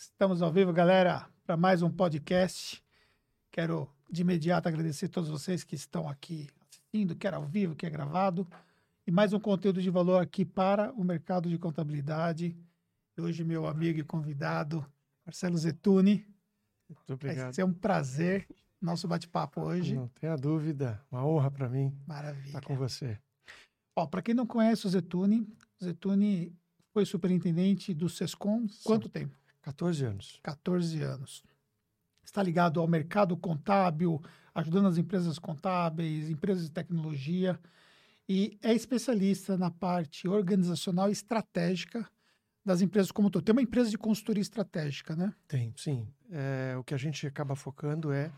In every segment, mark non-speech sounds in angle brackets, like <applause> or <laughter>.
Estamos ao vivo, galera, para mais um podcast. Quero de imediato agradecer a todos vocês que estão aqui assistindo, quer ao vivo, quer gravado. E mais um conteúdo de valor aqui para o mercado de contabilidade. Hoje, meu amigo e convidado, Marcelo Zetuni. Muito obrigado. Vai ser um prazer nosso bate-papo hoje. Não tenha dúvida, uma honra para mim Maravilha. estar com você. Para quem não conhece o Zetuni, o Zetuni foi superintendente do SESCOM quanto tempo? 14 anos. 14 anos. Está ligado ao mercado contábil, ajudando as empresas contábeis, empresas de tecnologia, e é especialista na parte organizacional e estratégica das empresas como todo. Tem uma empresa de consultoria estratégica, né? Tem, sim. É, o que a gente acaba focando é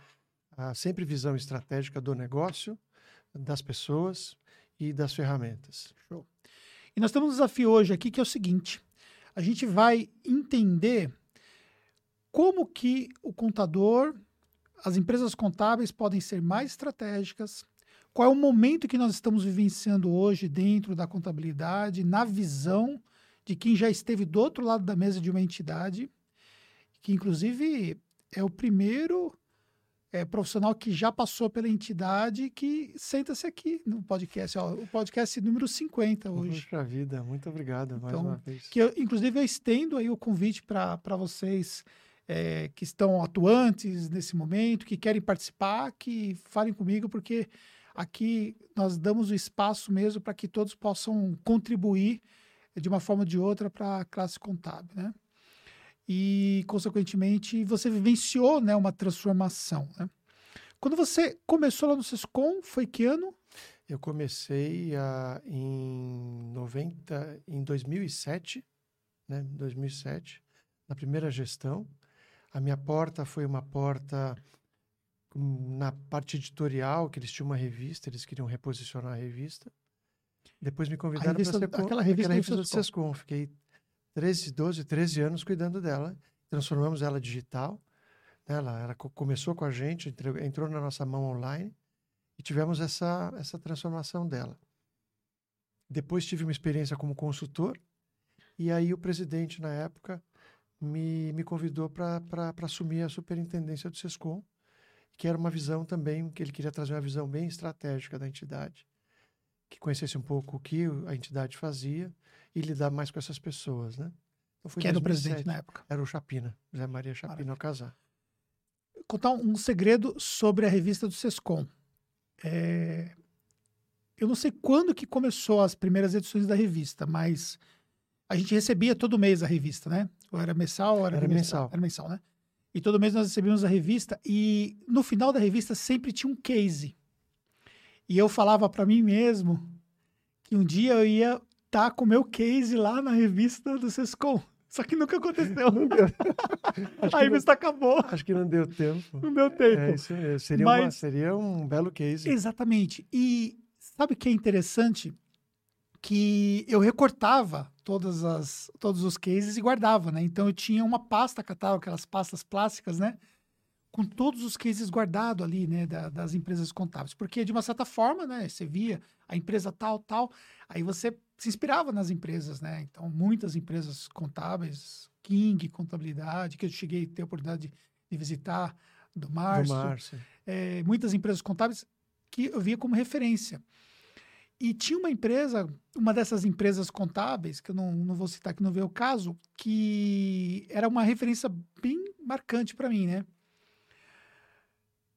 a sempre visão estratégica do negócio, das pessoas e das ferramentas. Show. E nós temos um desafio hoje aqui que é o seguinte: a gente vai entender como que o contador, as empresas contábeis podem ser mais estratégicas, qual é o momento que nós estamos vivenciando hoje dentro da contabilidade, na visão de quem já esteve do outro lado da mesa de uma entidade, que inclusive é o primeiro é, profissional que já passou pela entidade que senta-se aqui no podcast, ó, o podcast número 50 hoje. Puxa vida, muito obrigado mais Então, uma vez. Que eu, inclusive eu estendo aí o convite para vocês é, que estão atuantes nesse momento, que querem participar, que falem comigo, porque aqui nós damos o espaço mesmo para que todos possam contribuir de uma forma ou de outra para a classe contábil, né? E, consequentemente, você vivenciou né, uma transformação, né? Quando você começou lá no Sescom, foi que ano? Eu comecei a, em 90, em 2007, né? 2007, na primeira gestão. A minha porta foi uma porta hum, na parte editorial, que eles tinham uma revista, eles queriam reposicionar a revista. Depois me convidaram para ser aquela revista do revista do Sescom. Fiquei 13, 12, 13 anos cuidando dela. Transformamos ela digital. né? Ela, ela co- começou com a gente, entrou, entrou na nossa mão online e tivemos essa, essa transformação dela. Depois tive uma experiência como consultor e aí o presidente, na época, me, me convidou para assumir a superintendência do SESCOM, que era uma visão também, que ele queria trazer uma visão bem estratégica da entidade, que conhecesse um pouco o que a entidade fazia e lidar mais com essas pessoas, né? Então Que era o 2007. presidente na época. Era o Chapina, José Maria Chapina Alcazar. contar um segredo sobre a revista do Sescom. É, eu não sei quando que começou as primeiras edições da revista, mas a gente recebia todo mês a revista, né? Ou era mensal ou era, Era mensal. Era mensal, né? E todo mês nós recebíamos a revista e no final da revista sempre tinha um case. E eu falava para mim mesmo que um dia eu ia estar com o meu case lá na revista do Sescom. Só que nunca aconteceu. <laughs> A revista acabou. não, acho que não deu tempo. Não deu tempo. É, isso mesmo. seria, uma- Mas- seria um belo case. Exatamente. E sabe o que é interessante? Que eu recortava todas as, todos os cases e guardava, né? Então eu tinha uma pasta catálogo, aquelas pastas plásticas, né? Com todos os cases guardados ali, né? da- das empresas contábeis. Porque, de uma certa forma, né? Você via a empresa tal, tal, aí você se inspirava nas empresas, né? Então, muitas empresas contábeis, King Contabilidade, que eu cheguei a ter a oportunidade de, de visitar, do do Márcio, Márcio. é, muitas empresas contábeis que eu via como referência. E tinha uma empresa, uma dessas empresas contábeis, que eu não, não vou citar que não veio o caso, que era uma referência bem marcante para mim, né?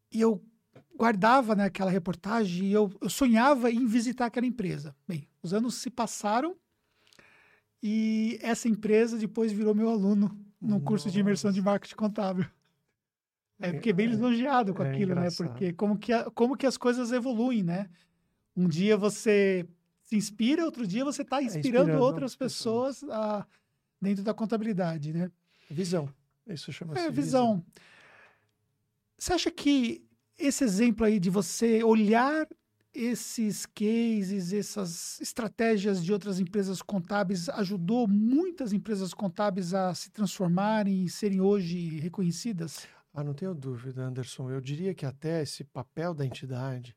E eu guardava né, aquela reportagem e eu, eu sonhava em visitar aquela empresa. Bem, os anos se passaram e essa empresa depois virou meu aluno num curso de imersão de marketing contábil. É, fiquei bem é, lisonjeado com é aquilo, né? Porque como que, a- como que as coisas evoluem, né? Um dia você se inspira, outro dia você está inspirando, É, inspirando outras outras pessoas a- dentro da contabilidade, né? Visão. Isso chama-se É, visão. Você acha que esse exemplo aí de você olhar esses cases, essas estratégias de outras empresas contábeis ajudou muitas empresas contábeis a se transformarem e serem hoje reconhecidas? Ah, não tenho dúvida, Anderson. Eu diria que até esse papel da entidade,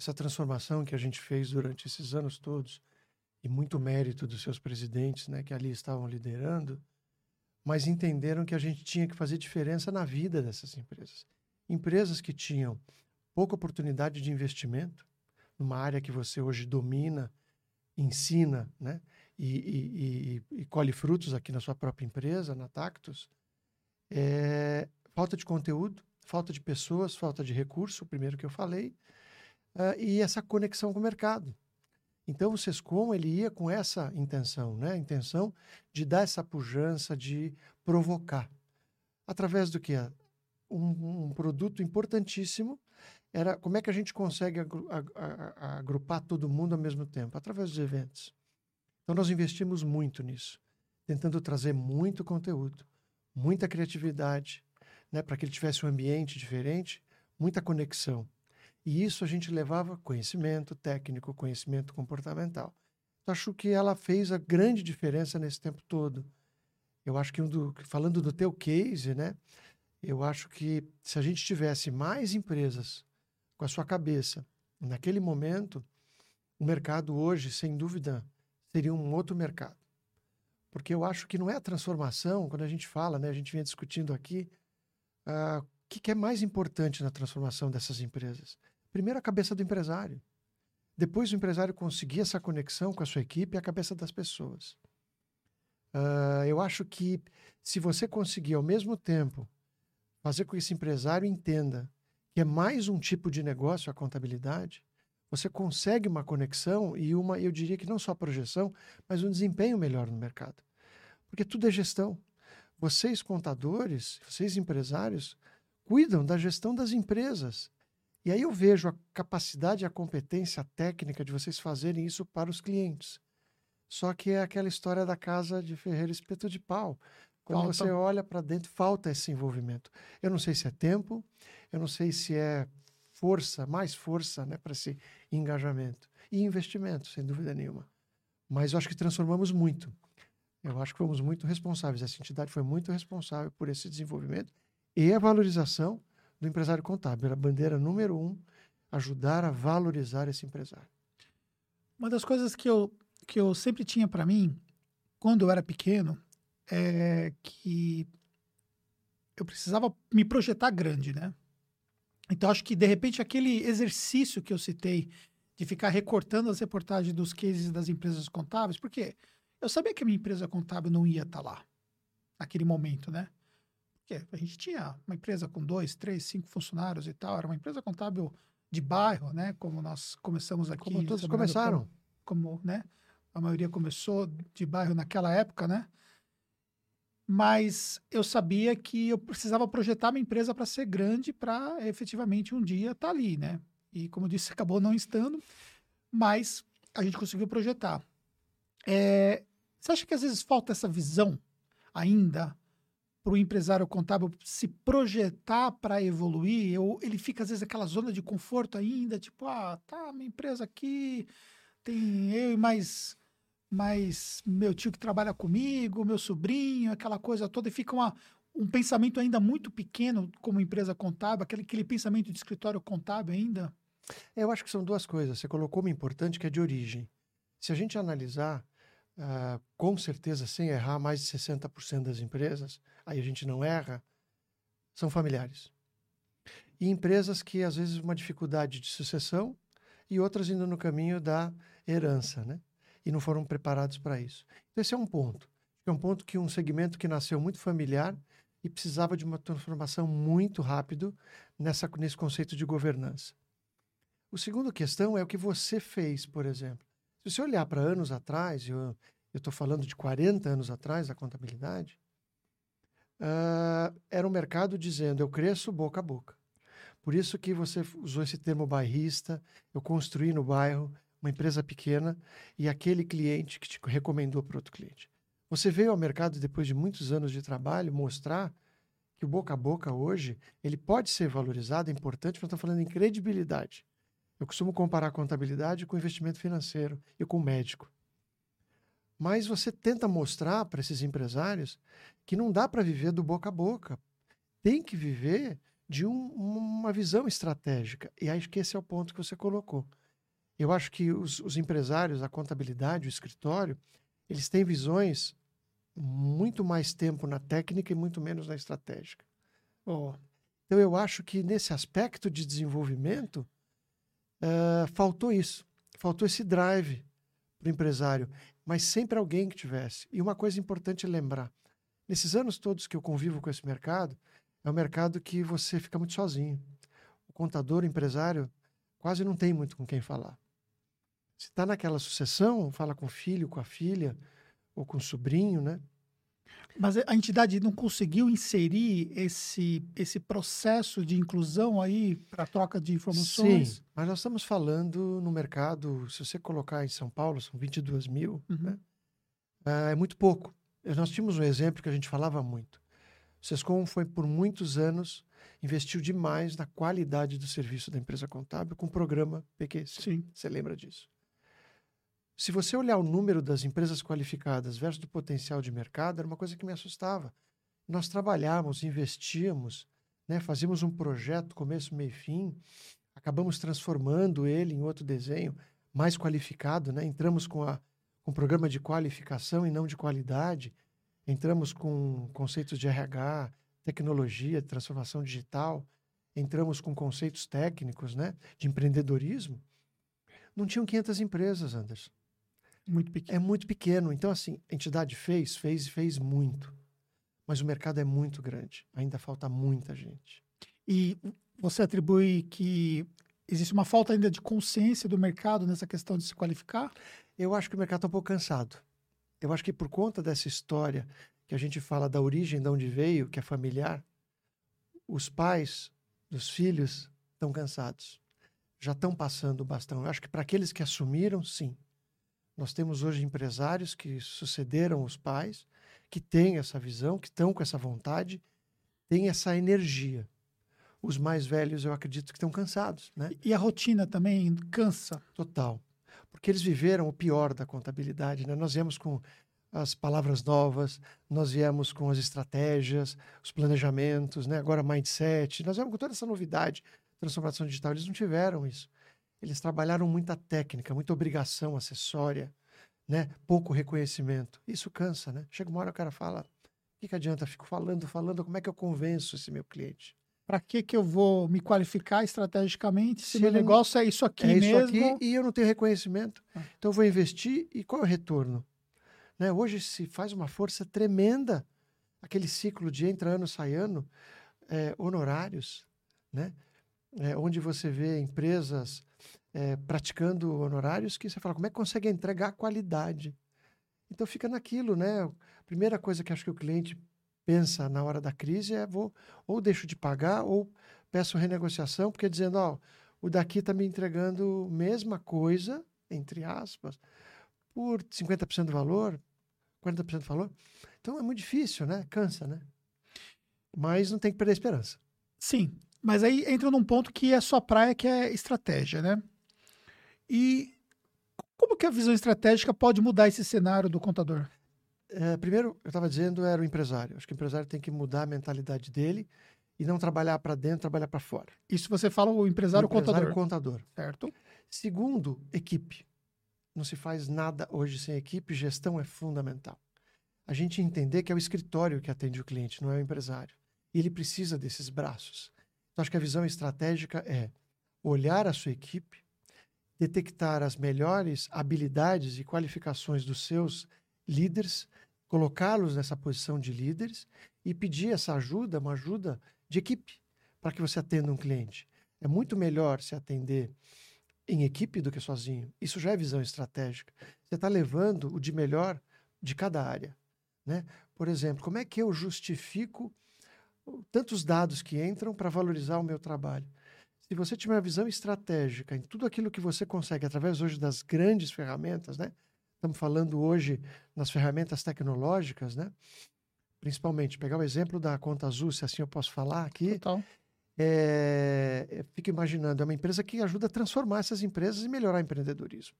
essa transformação que a gente fez durante esses anos todos, e muito mérito dos seus presidentes, né, que ali estavam liderando, mas entenderam que a gente tinha que fazer diferença na vida dessas empresas. Empresas que tinham pouca oportunidade de investimento, numa área que você hoje domina, ensina, né? E, e, e, e colhe frutos aqui na sua própria empresa, na Tactus, é falta de conteúdo, falta de pessoas, falta de recurso, o primeiro que eu falei, uh, e essa conexão com o mercado. Então, o Sescom, ele ia com essa intenção, né? A intenção de dar essa pujança, de provocar. Através do que? Um, um produto importantíssimo era como é que a gente consegue agrupar todo mundo ao mesmo tempo? Através dos eventos. Então, nós investimos muito nisso, tentando trazer muito conteúdo, muita criatividade, né? Para que ele tivesse um ambiente diferente, muita conexão. E isso a gente levava conhecimento técnico, conhecimento comportamental. Então, acho que ela fez a grande diferença nesse tempo todo. Eu acho que, do, falando do teu case, né? Eu acho que se a gente tivesse mais empresas com a sua cabeça naquele momento, o mercado hoje, sem dúvida, seria um outro mercado. Porque eu acho que não é a transformação, quando a gente fala, né? A gente vinha discutindo aqui, uh, o que, que é mais importante na transformação dessas empresas? Primeiro, a cabeça do empresário. Depois, o empresário conseguir essa conexão com a sua equipe e a cabeça das pessoas. Uh, eu acho que se você conseguir, ao mesmo tempo, fazer com que esse empresário entenda que é mais um tipo de negócio a contabilidade, você consegue uma conexão e uma, eu diria que não só projeção, mas um desempenho melhor no mercado. Porque tudo é gestão. Vocês, contadores, vocês, empresários, cuidam da gestão das empresas. E aí eu vejo a capacidade e a competência técnica de vocês fazerem isso para os clientes. Só que é aquela história da casa de Ferreira Espeto de Pau. Quando falta. você olha para dentro, falta esse envolvimento. Eu não sei se é tempo, eu não sei se é força, mais força né, para esse engajamento. E investimento, sem dúvida nenhuma. Mas eu acho que transformamos muito. Eu acho que fomos muito responsáveis. Essa entidade foi muito responsável por esse desenvolvimento e a valorização do empresário contábil. Era a bandeira número um, ajudar a valorizar esse empresário. Uma das coisas que eu, que eu sempre tinha para mim, quando eu era pequeno, é que eu precisava me projetar grande, né? Então, acho que, de repente, aquele exercício que eu citei de ficar recortando as reportagens dos cases das empresas contábeis, porque eu sabia que a minha empresa contábil não ia estar tá lá, naquele momento, né? Porque a gente tinha uma empresa com dois, três, cinco funcionários e tal, era uma empresa contábil de bairro, né? Como nós começamos aqui. Como todos começaram. Como, como, né? A maioria começou de bairro naquela época, né? Mas eu sabia que eu precisava projetar minha empresa para ser grande para efetivamente um dia estar tá ali, né? E como eu disse, <laughs> acabou não estando, mas a gente conseguiu projetar. É, você acha que às vezes falta essa visão ainda para o empresário contábil se projetar para evoluir, ou ele fica às vezes aquela zona de conforto ainda, tipo, ah, tá, minha empresa aqui, tem eu e mais, mais meu tio que trabalha comigo, meu sobrinho, aquela coisa toda, e fica uma, um pensamento ainda muito pequeno como empresa contábil, aquele, aquele pensamento de escritório contábil ainda? Eu acho que são duas coisas. Você colocou uma importante que é de origem. Se a gente analisar uh, com certeza, sem errar, mais de 60% das empresas, aí a gente não erra, são familiares. E empresas que, às vezes, uma dificuldade de sucessão e outras indo no caminho da herança, né? E não foram preparados para isso. Então, esse é um ponto. É um ponto que um segmento que nasceu muito familiar e precisava de uma transformação muito rápido nessa, nesse conceito de governança. O segundo questão é o que você fez, por exemplo. Se você olhar para anos atrás, eu estou falando de 40 anos atrás, a contabilidade, uh, era um mercado dizendo, eu cresço boca a boca. Por isso que você usou esse termo bairrista, eu construí no bairro uma empresa pequena e aquele cliente que te recomendou para outro cliente. Você veio ao mercado depois de muitos anos de trabalho mostrar que o boca a boca hoje ele pode ser valorizado, é importante, mas estou falando em credibilidade. Eu costumo comparar a contabilidade com investimento financeiro e com o médico. Mas você tenta mostrar para esses empresários que não dá para viver do boca a boca. Tem que viver de um, uma visão estratégica. E acho que esse é o ponto que você colocou. Eu acho que os, os empresários, a contabilidade, o escritório, eles têm visões muito mais tempo na técnica e muito menos na estratégica. Oh, Então, eu acho que nesse aspecto de desenvolvimento, eh, faltou isso. Faltou esse drive para o empresário, mas sempre alguém que tivesse. E uma coisa importante lembrar: nesses anos todos que eu convivo com esse mercado, é um mercado que você fica muito sozinho. O contador, o empresário, quase não tem muito com quem falar. Se está naquela sucessão, fala com o filho, com a filha, ou com o sobrinho, né? Mas a entidade não conseguiu inserir esse, esse processo de inclusão aí para troca de informações? Sim, mas nós estamos falando no mercado, se você colocar em São Paulo, são 22 mil, Uhum. né? Ah, é muito pouco. Nós tínhamos um exemplo que a gente falava muito. O Sescom foi, por muitos anos, investiu demais na qualidade do serviço da empresa contábil com o programa PQC. Sim. Você lembra disso? Se você olhar o número das empresas qualificadas versus do potencial de mercado, era uma coisa que me assustava. Nós trabalhávamos, investíamos, né, fazíamos um projeto, começo, meio fim, acabamos transformando ele em outro desenho mais qualificado, né? entramos com, a, com um programa de qualificação e não de qualidade, entramos com conceitos de RH, tecnologia, transformação digital, entramos com conceitos técnicos né? de empreendedorismo. Não tinham 500 empresas, Anderson. Muito pequeno. É muito pequeno. Então, assim, a entidade fez, fez e fez muito. Mas o mercado é muito grande. Ainda falta muita gente. E você atribui que existe uma falta ainda de consciência do mercado nessa questão de se qualificar? Eu acho que o mercado está um pouco cansado. Eu acho que por conta dessa história que a gente fala da origem, de onde veio, que é familiar, os pais dos filhos estão cansados. Já estão passando o bastão. Eu acho que para aqueles que assumiram, sim. Nós temos hoje empresários que sucederam os pais, que têm essa visão, que estão com essa vontade, têm essa energia. Os mais velhos, eu acredito que estão cansados, né? E a rotina também cansa. Total. Porque eles viveram o pior da contabilidade, né? Nós viemos com as palavras novas, nós viemos com as estratégias, os planejamentos, né? Agora mindset, nós viemos com toda essa novidade, transformação digital, eles não tiveram isso. Eles trabalharam muita técnica, muita obrigação acessória, né? Pouco reconhecimento. Isso cansa, né? Chega uma hora o cara fala, o que, que adianta? Fico falando, falando, como é que eu convenço esse meu cliente? Para que, que eu vou me qualificar estrategicamente se, Se meu negócio é isso aqui é isso mesmo? aqui e eu não tenho reconhecimento. Ah. Então eu vou investir e qual é o retorno? Né? Hoje se faz uma força tremenda aquele ciclo de entra ano, sai ano, é, honorários, né? É, onde você vê empresas é, praticando honorários que você fala, como é que consegue entregar qualidade? Então fica naquilo, né? A primeira coisa que acho que o cliente pensa na hora da crise é vou ou deixo de pagar ou peço renegociação, porque dizendo, ó, o daqui está me entregando mesma coisa, entre aspas, por 50% do valor, 40% do valor. Então é muito difícil, né? Cansa, né? Mas não tem que perder a esperança. Sim, mas aí entra num ponto que é sua praia, que é estratégia, né? E como que a visão estratégica pode mudar esse cenário do contador? É, primeiro, eu estava dizendo, era o empresário. Acho que o empresário tem que mudar a mentalidade dele e não trabalhar para dentro, trabalhar para fora. Isso você fala o empresário, O empresário contador, contador. certo? Segundo, equipe. Não se faz nada hoje sem equipe, gestão é fundamental. A gente entender que é o escritório que atende o cliente, não é o empresário. E ele precisa desses braços. Então, acho que a visão estratégica é olhar a sua equipe, detectar as melhores habilidades e qualificações dos seus líderes, colocá-los nessa posição de líderes e pedir essa ajuda, uma ajuda de equipe, para que você atenda um cliente. É muito melhor se atender em equipe do que sozinho. Isso já é visão estratégica. Você está levando o de melhor de cada área. Né? Por exemplo, como é que eu justifico tantos dados que entram para valorizar o meu trabalho? Se você tiver uma visão estratégica em tudo aquilo que você consegue através hoje das grandes ferramentas, né? Estamos falando hoje nas ferramentas tecnológicas, né? Principalmente, pegar o exemplo da Conta Azul, se assim eu posso falar aqui, Total. é, fico imaginando, é uma empresa que ajuda a transformar essas empresas e melhorar o empreendedorismo.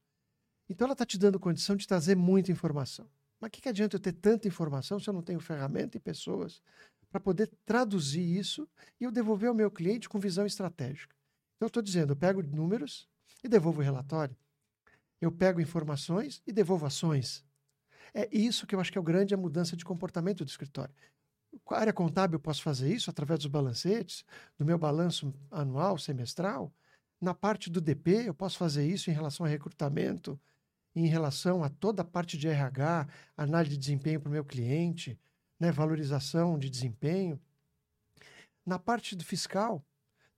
Então ela está te dando condição de trazer muita informação. Mas o que, que adianta eu ter tanta informação se eu não tenho ferramenta e pessoas para poder traduzir isso e eu devolver ao meu cliente com visão estratégica? Então estou dizendo, eu pego números e devolvo o relatório. Eu pego informações e devolvo ações. É isso que eu acho que é o grande a mudança de comportamento do escritório. Com a área contábil, eu posso fazer isso através dos balancetes, do meu balanço anual, semestral. Na parte do DP, eu posso fazer isso em relação a recrutamento, em relação a toda a parte de RH, análise de desempenho para o meu cliente, né, valorização de desempenho. Na parte do fiscal,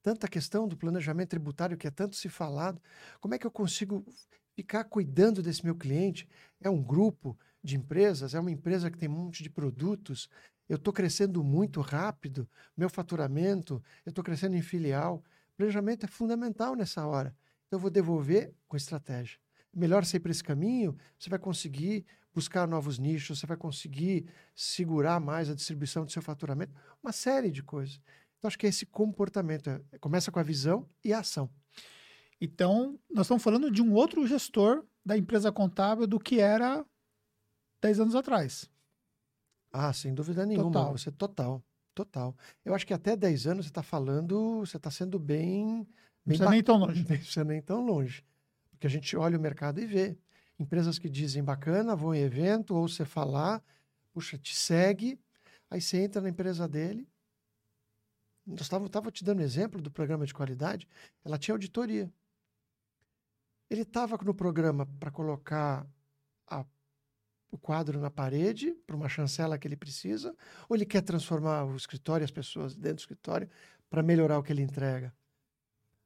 tanta questão do planejamento tributário que é tanto se falado, como é que eu consigo ficar cuidando desse meu cliente? É um grupo de empresas, é uma empresa que tem um monte de produtos, eu estou crescendo muito rápido, meu faturamento, eu estou crescendo em filial. Planejamento é fundamental nessa hora. Então, eu vou devolver com estratégia. Melhor ser para esse caminho, você vai conseguir buscar novos nichos, você vai conseguir segurar mais a distribuição do seu faturamento, uma série de coisas. Então, acho que é esse comportamento. É, começa com a visão e a ação. Então, nós estamos falando de um outro gestor da empresa contábil do que era 10 anos atrás. Ah, sem dúvida nenhuma. Total. Você total. Total. Eu acho que até 10 anos você está falando, você está sendo bem. bem não nem tão longe. <laughs> Não precisa nem tão longe. Porque a gente olha o mercado e vê. Empresas que dizem bacana, vão em evento, ou você falar, puxa, te segue, aí você entra na empresa dele, eu estava te dando exemplo do programa de qualidade, ela tinha auditoria. Ele estava no programa para colocar a, o quadro na parede, para uma chancela que ele precisa, ou ele quer transformar o escritório, as pessoas dentro do escritório, para melhorar o que ele entrega.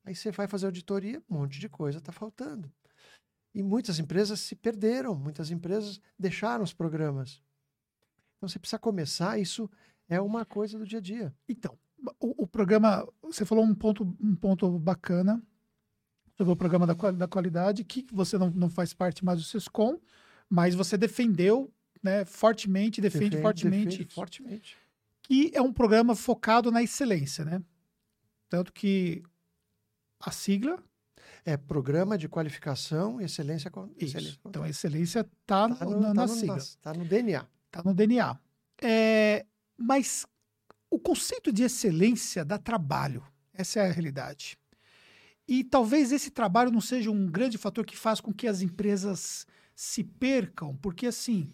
Aí você vai fazer auditoria, um monte de coisa está faltando. E muitas empresas se perderam, muitas empresas deixaram os programas. Então você precisa começar, isso é uma coisa do dia a dia. Então, o, o, programa, você falou um ponto, um ponto bacana sobre o programa da, da qualidade, que você não, não faz parte mais do SESCOM, mas você defendeu né, fortemente, defende, defende fortemente, defende fortemente. Que é um programa focado na excelência, né? Tanto que a sigla é Programa de Qualificação e Excelência. excelência. Então a excelência está tá na, tá sigla. Está no DNA. Está no DNA. É, mas o conceito de excelência dá trabalho. Essa é a realidade. E talvez esse trabalho não seja um grande fator que faz com que as empresas se percam, porque assim,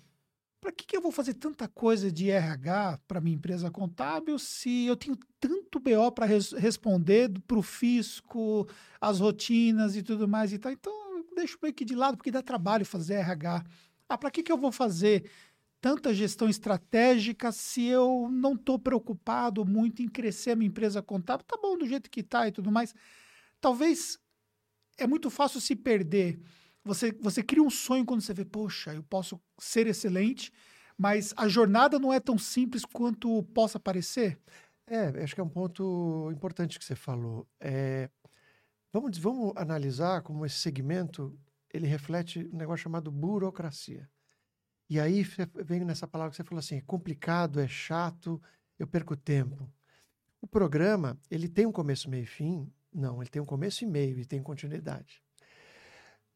para que, que eu vou fazer tanta coisa de RH para minha empresa contábil se eu tenho tanto BO para res responder para o fisco, as rotinas e tudo mais e tal? Então, eu deixo meio que de lado, porque dá trabalho fazer RH. Ah, para que, que eu vou fazer tanta gestão estratégica se eu não estou preocupado muito em crescer a minha empresa contábil? Tá bom do jeito que está e tudo mais. Talvez é muito fácil se perder. Você, você cria um sonho quando você vê, poxa, eu posso ser excelente, mas a jornada não é tão simples quanto possa parecer. É, acho que é um ponto importante que você falou. É, vamos, vamos analisar como esse segmento ele reflete um negócio chamado burocracia. E aí vem nessa palavra que você falou assim, é complicado, é chato, eu perco tempo. O programa, ele tem um começo, meio e fim? Não, ele tem um começo e meio e tem continuidade.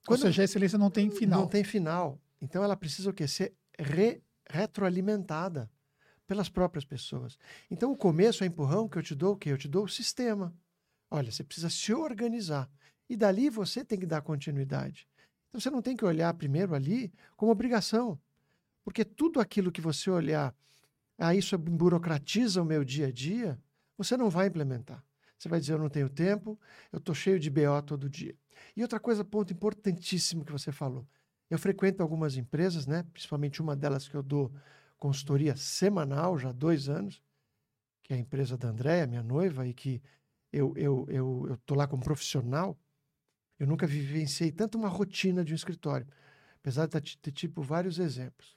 Quando, Ou seja, a excelência não tem final. Não tem final. Então ela precisa o quê? Ser re, retroalimentada pelas próprias pessoas. Então o começo é empurrão que eu te dou o quê? Eu te dou o sistema. Olha, você precisa se organizar. E dali você tem que dar continuidade. Então você não tem que olhar primeiro ali como obrigação. Porque tudo aquilo que você olhar, ah, isso burocratiza o meu dia a dia, você não vai implementar. Você vai dizer, eu não tenho tempo, eu estou cheio de BO todo dia. E outra coisa, ponto importantíssimo que você falou. Eu frequento algumas empresas, né? principalmente uma delas que eu dou consultoria semanal já há dois anos, que é a empresa da Andréia, minha noiva, e que eu estou eu, eu, eu lá como profissional. Eu nunca vivenciei tanto uma rotina de um escritório, apesar de ter tipo vários exemplos.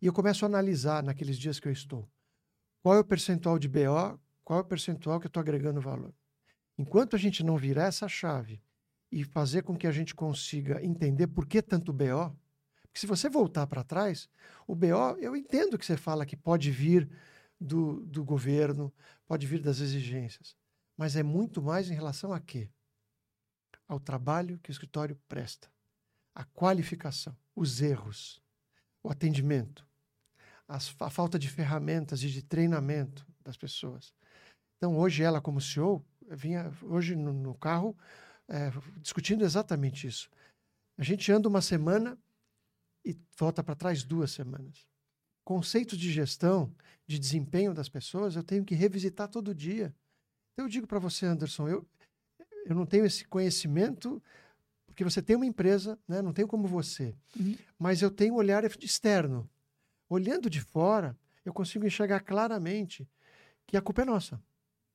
E eu começo a analisar naqueles dias que eu estou. Qual é o percentual de BO? Qual é o percentual que eu estou agregando valor? Enquanto a gente não virar essa chave e fazer com que a gente consiga entender por que tanto BO, porque se você voltar para trás, o BO, eu entendo que você fala que pode vir do, do governo, pode vir das exigências, mas é muito mais em relação a quê? Ao trabalho que o escritório presta, a qualificação, os erros, o atendimento, as, a falta de ferramentas e de treinamento das pessoas. Então, hoje, ela, como CEO, vinha hoje no, no carro é, discutindo exatamente isso. A gente anda uma semana e volta para trás duas semanas. Conceitos de gestão, de desempenho das pessoas, eu tenho que revisitar todo dia. Então eu digo para você, Anderson, eu, eu não tenho esse conhecimento porque você tem uma empresa, né? não tenho como você, uhum. mas eu tenho um olhar externo. Olhando de fora, eu consigo enxergar claramente que a culpa é nossa.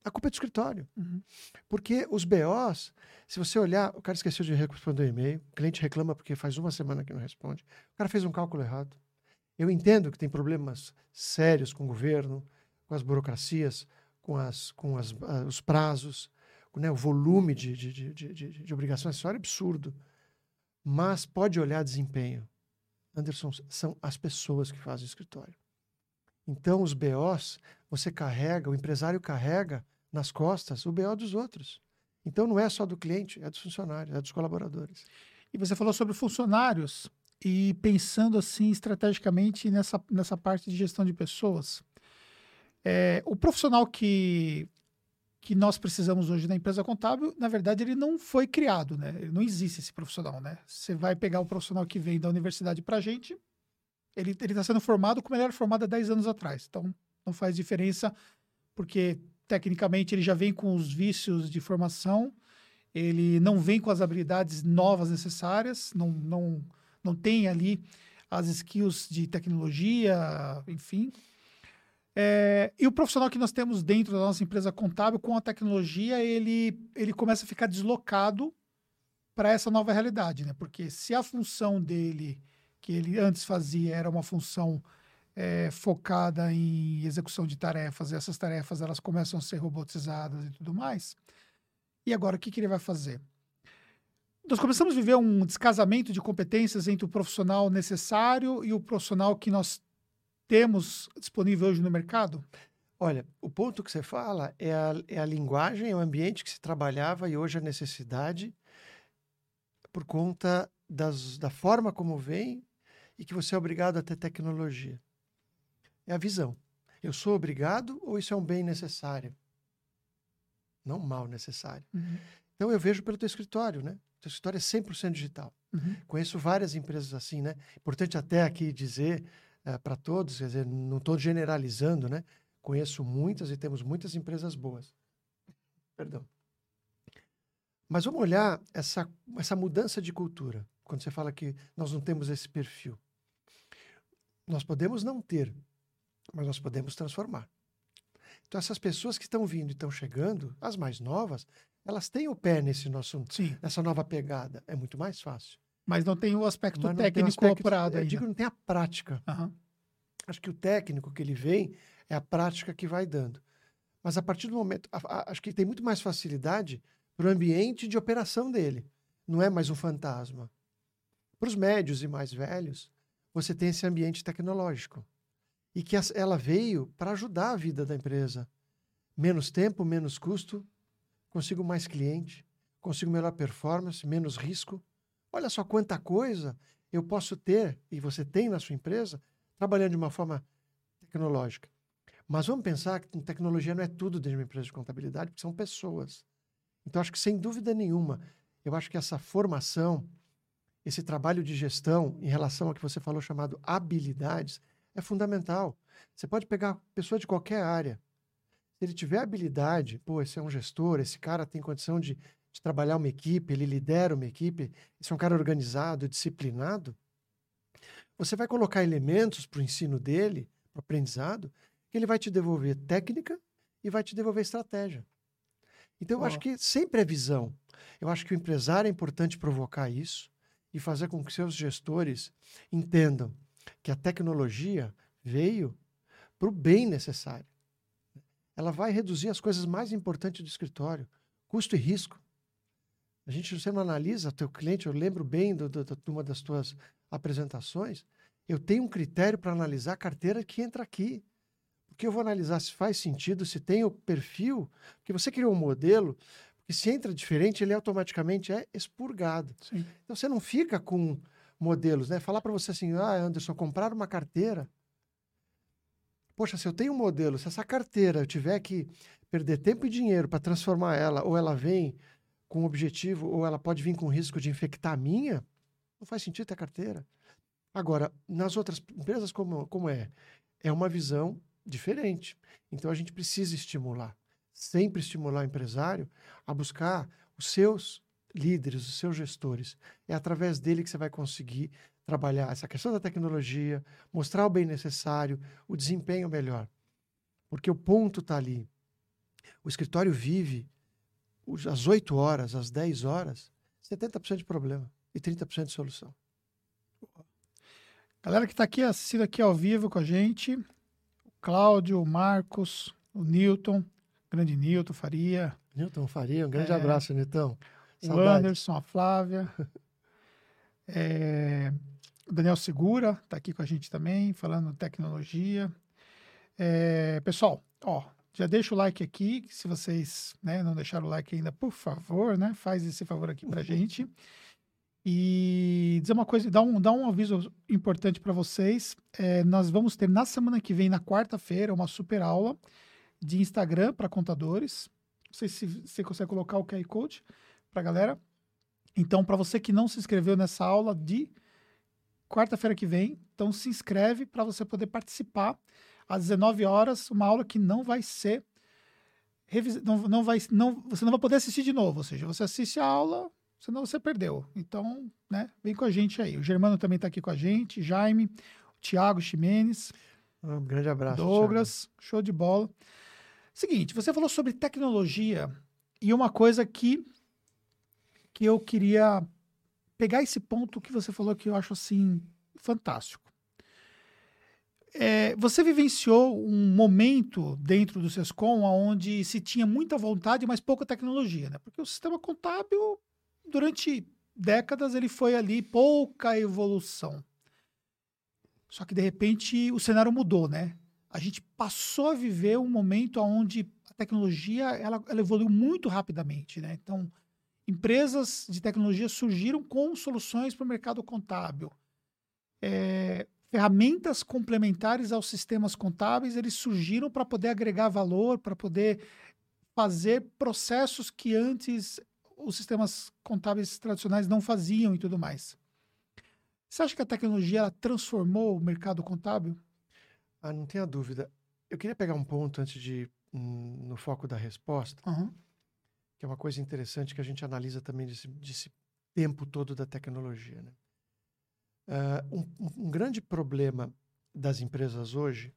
A culpa é do escritório. Uhum. Porque os BOs, se você olhar, o cara esqueceu de responder o e-mail, o cliente reclama porque faz uma semana que não responde, o cara fez um cálculo errado. Eu entendo que tem problemas sérios com o governo, com as burocracias, com, as, com as, uh, os prazos, né, o volume de, de, de, de, de obrigações, isso é absurdo. Mas pode olhar desempenho. Anderson, são as pessoas que fazem o escritório. Então, os BOs, você carrega, o empresário carrega nas costas o BO dos outros. Então, não é só do cliente, é dos funcionários, é dos colaboradores. E você falou sobre funcionários e pensando assim estrategicamente nessa, nessa parte de gestão de pessoas. É, o profissional que que nós precisamos hoje na empresa contábil, na verdade, ele não foi criado, né? Não existe esse profissional, né? Você vai pegar o profissional que vem da universidade para a gente, ele está sendo formado como ele era formado há 10 anos atrás. Então, não faz diferença, porque tecnicamente ele já vem com os vícios de formação, ele não vem com as habilidades novas necessárias, não, não, não tem ali as skills de tecnologia, enfim, é, e o profissional que nós temos dentro da nossa empresa contábil, com a tecnologia, ele, ele começa a ficar deslocado para essa nova realidade, né? Porque se a função dele, que ele antes fazia, era uma função é, focada em execução de tarefas, e essas tarefas elas começam a ser robotizadas e tudo mais, e agora o que, que ele vai fazer? Nós começamos a viver um descasamento de competências entre o profissional necessário e o profissional que nós temos disponível hoje no mercado? Olha, o ponto que você fala é a, é a linguagem, é o ambiente que se trabalhava e hoje a necessidade por conta das, da forma como vem e que você é obrigado a ter tecnologia. É a visão. Eu sou obrigado ou isso é um bem necessário? Não mal necessário. Uhum. Então eu vejo pelo teu escritório, né? O teu escritório é 100% digital. Uhum. Conheço várias empresas assim, né? Importante até aqui dizer é, para todos, quer dizer, não estou generalizando, né? Conheço muitas e temos muitas empresas boas. Perdão. Mas vamos olhar essa, essa mudança de cultura, quando você fala que nós não temos esse perfil. Nós podemos não ter, mas nós podemos transformar. Então, essas pessoas que estão vindo e estão chegando, as mais novas, elas têm o pé nesse nosso, Sim. nessa nova pegada. É muito mais fácil. Mas não tem o aspecto técnico aspecto, apurado. Eu digo, não tem a prática. Uhum. Acho que o técnico que ele vem é a prática que vai dando. Mas a partir do momento, a, a, acho que tem muito mais facilidade para o ambiente de operação dele. Não é mais um fantasma. Para os médios e mais velhos, você tem esse ambiente tecnológico. E que ela veio para ajudar a vida da empresa. Menos tempo, menos custo, consigo mais cliente, consigo melhor performance, menos risco. Olha só quanta coisa eu posso ter, e você tem na sua empresa, trabalhando de uma forma tecnológica. Mas vamos pensar que tecnologia não é tudo dentro de uma empresa de contabilidade, porque são pessoas. Então, acho que sem dúvida nenhuma, eu acho que essa formação, esse trabalho de gestão em relação ao que você falou chamado habilidades, é fundamental. Você pode pegar pessoa de qualquer área. Se ele tiver habilidade, pô, esse é um gestor, esse cara tem condição de de trabalhar uma equipe, ele lidera uma equipe, esse é um cara organizado, disciplinado, você vai colocar elementos para o ensino dele, para o aprendizado, que ele vai te devolver técnica e vai te devolver estratégia. Então, eu oh. acho que sempre é visão. Eu acho que o empresário é importante provocar isso e fazer com que seus gestores entendam que a tecnologia veio para o bem necessário. Ela vai reduzir as coisas mais importantes do escritório, custo e risco. A gente, não analisa teu cliente, eu lembro bem do, do, de uma das tuas apresentações, eu tenho um critério para analisar a carteira que entra aqui. Porque eu vou analisar se faz sentido, se tem o perfil, porque você criou um modelo, que se entra diferente, ele automaticamente é expurgado. Sim. Então você não fica com modelos, né? Falar para você assim, ah, Anderson, comprar uma carteira. Poxa, se eu tenho um modelo, se essa carteira eu tiver que perder tempo e dinheiro para transformar ela, ou ela vem com objetivo, ou ela pode vir com risco de infectar a minha, não faz sentido ter carteira. Agora, nas outras empresas, como, como é? É uma visão diferente. Então, a gente precisa estimular, sempre estimular o empresário a buscar os seus líderes, os seus gestores. É através dele que você vai conseguir trabalhar essa questão da tecnologia, mostrar o bem necessário, o desempenho melhor. Porque o ponto está ali. O escritório vive às 8 horas, às 10 horas, 70% de problema e 30% de solução. Galera que está aqui assistindo aqui ao vivo com a gente, o Cláudio, o Marcos, o Newton, grande Newton Faria. Newton Faria, um grande é, abraço, Newton. O Anderson, a Flávia. <laughs> É, o Daniel Segura está aqui com a gente também, falando tecnologia. É, pessoal, ó, já deixa o like aqui, se vocês né, não deixaram o like ainda, por favor, né, faz esse favor aqui para gente. E dizer uma coisa, dar um, dar um aviso importante para vocês. É, nós vamos ter na semana que vem, na quarta-feira, uma super aula de Instagram para contadores. Não sei se você consegue colocar o QR Code para galera. Então, para você que não se inscreveu nessa aula de quarta-feira que vem, então se inscreve para você poder participar às 19 horas, uma aula que não vai ser não, não vai não você não vai poder assistir de novo, ou seja, você assiste a aula, senão você perdeu. Então, né, vem com a gente aí. O Germano também está aqui com a gente, Jaime, o Thiago Ximenes. Um grande abraço. Douglas, Thiago. show de bola. Seguinte, você falou sobre tecnologia e uma coisa que que eu queria pegar esse ponto que você falou que eu acho assim fantástico. É, você vivenciou um momento dentro do SESCOM onde se tinha muita vontade, mas pouca tecnologia, né? Porque o sistema contábil, durante décadas, ele foi ali pouca evolução. Só que, de repente, o cenário mudou, né? A gente passou a viver um momento onde a tecnologia ela, ela evoluiu muito rapidamente, né? Então, empresas de tecnologia surgiram com soluções para o mercado contábil. É, ferramentas complementares aos sistemas contábeis, eles surgiram para poder agregar valor, para poder fazer processos que antes os sistemas contábeis tradicionais não faziam e tudo mais. Você acha que a tecnologia ela transformou o mercado contábil? Ah, não tenha dúvida. Eu queria pegar um ponto antes de no foco da resposta. Uhum que é uma coisa interessante que a gente analisa também desse, desse tempo todo da tecnologia. Né? Uh, um, um, grande problema das empresas hoje,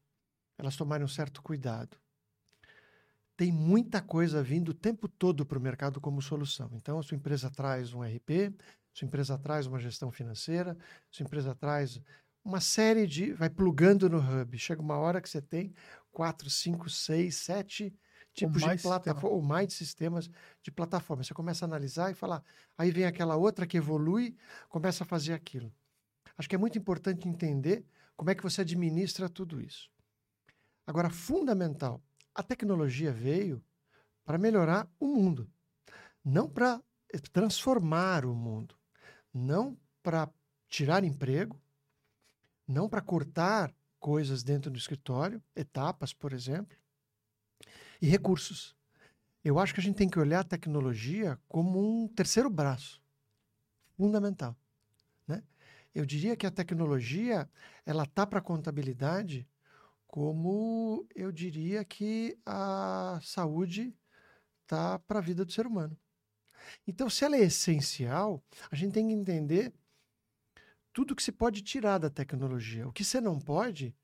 elas tomarem um certo cuidado. Tem muita coisa vindo o tempo todo para o mercado como solução. Então, a sua empresa traz um RP, sua empresa traz uma gestão financeira, sua empresa traz uma série de. vai plugando no hub. Chega uma hora que você tem quatro, cinco, seis, sete tipos de plataforma, ou mais de sistemas de plataforma. Você começa a analisar e falar, aí vem aquela outra que evolui, começa a fazer aquilo. Acho que é muito importante entender como é que você administra tudo isso. Agora, fundamental, a tecnologia veio para melhorar o mundo, não para transformar o mundo, não para tirar emprego, não para cortar coisas dentro do escritório, etapas, por exemplo, e recursos. Eu acho que a gente tem que olhar a tecnologia como um terceiro braço, fundamental. Eu diria que a tecnologia ela tá para a contabilidade como eu diria que a saúde tá para a vida do ser humano. Então, se ela é essencial, a gente tem que entender tudo que se pode tirar da tecnologia. O que você não pode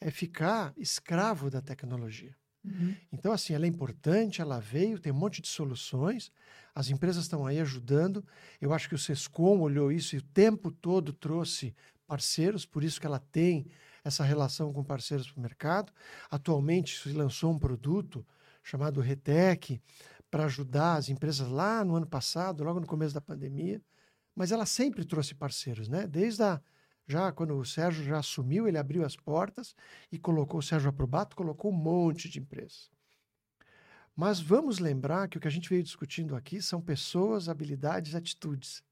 é ficar escravo da tecnologia. Uhum. Então, assim, ela é importante, ela veio, tem um monte de soluções, as empresas estão aí ajudando. Eu acho que o Sescom olhou isso e o tempo todo trouxe parceiros, por isso que ela tem essa relação com parceiros para o mercado. Atualmente se lançou um produto chamado Retec para ajudar as empresas lá no ano passado, logo no começo da pandemia, mas ela sempre trouxe parceiros, né? Desde a já quando o Sérgio já assumiu, ele abriu as portas e colocou o Sérgio Aprobato, colocou um monte de empresas. Mas vamos lembrar que o que a gente veio discutindo aqui são pessoas, habilidades, atitudes.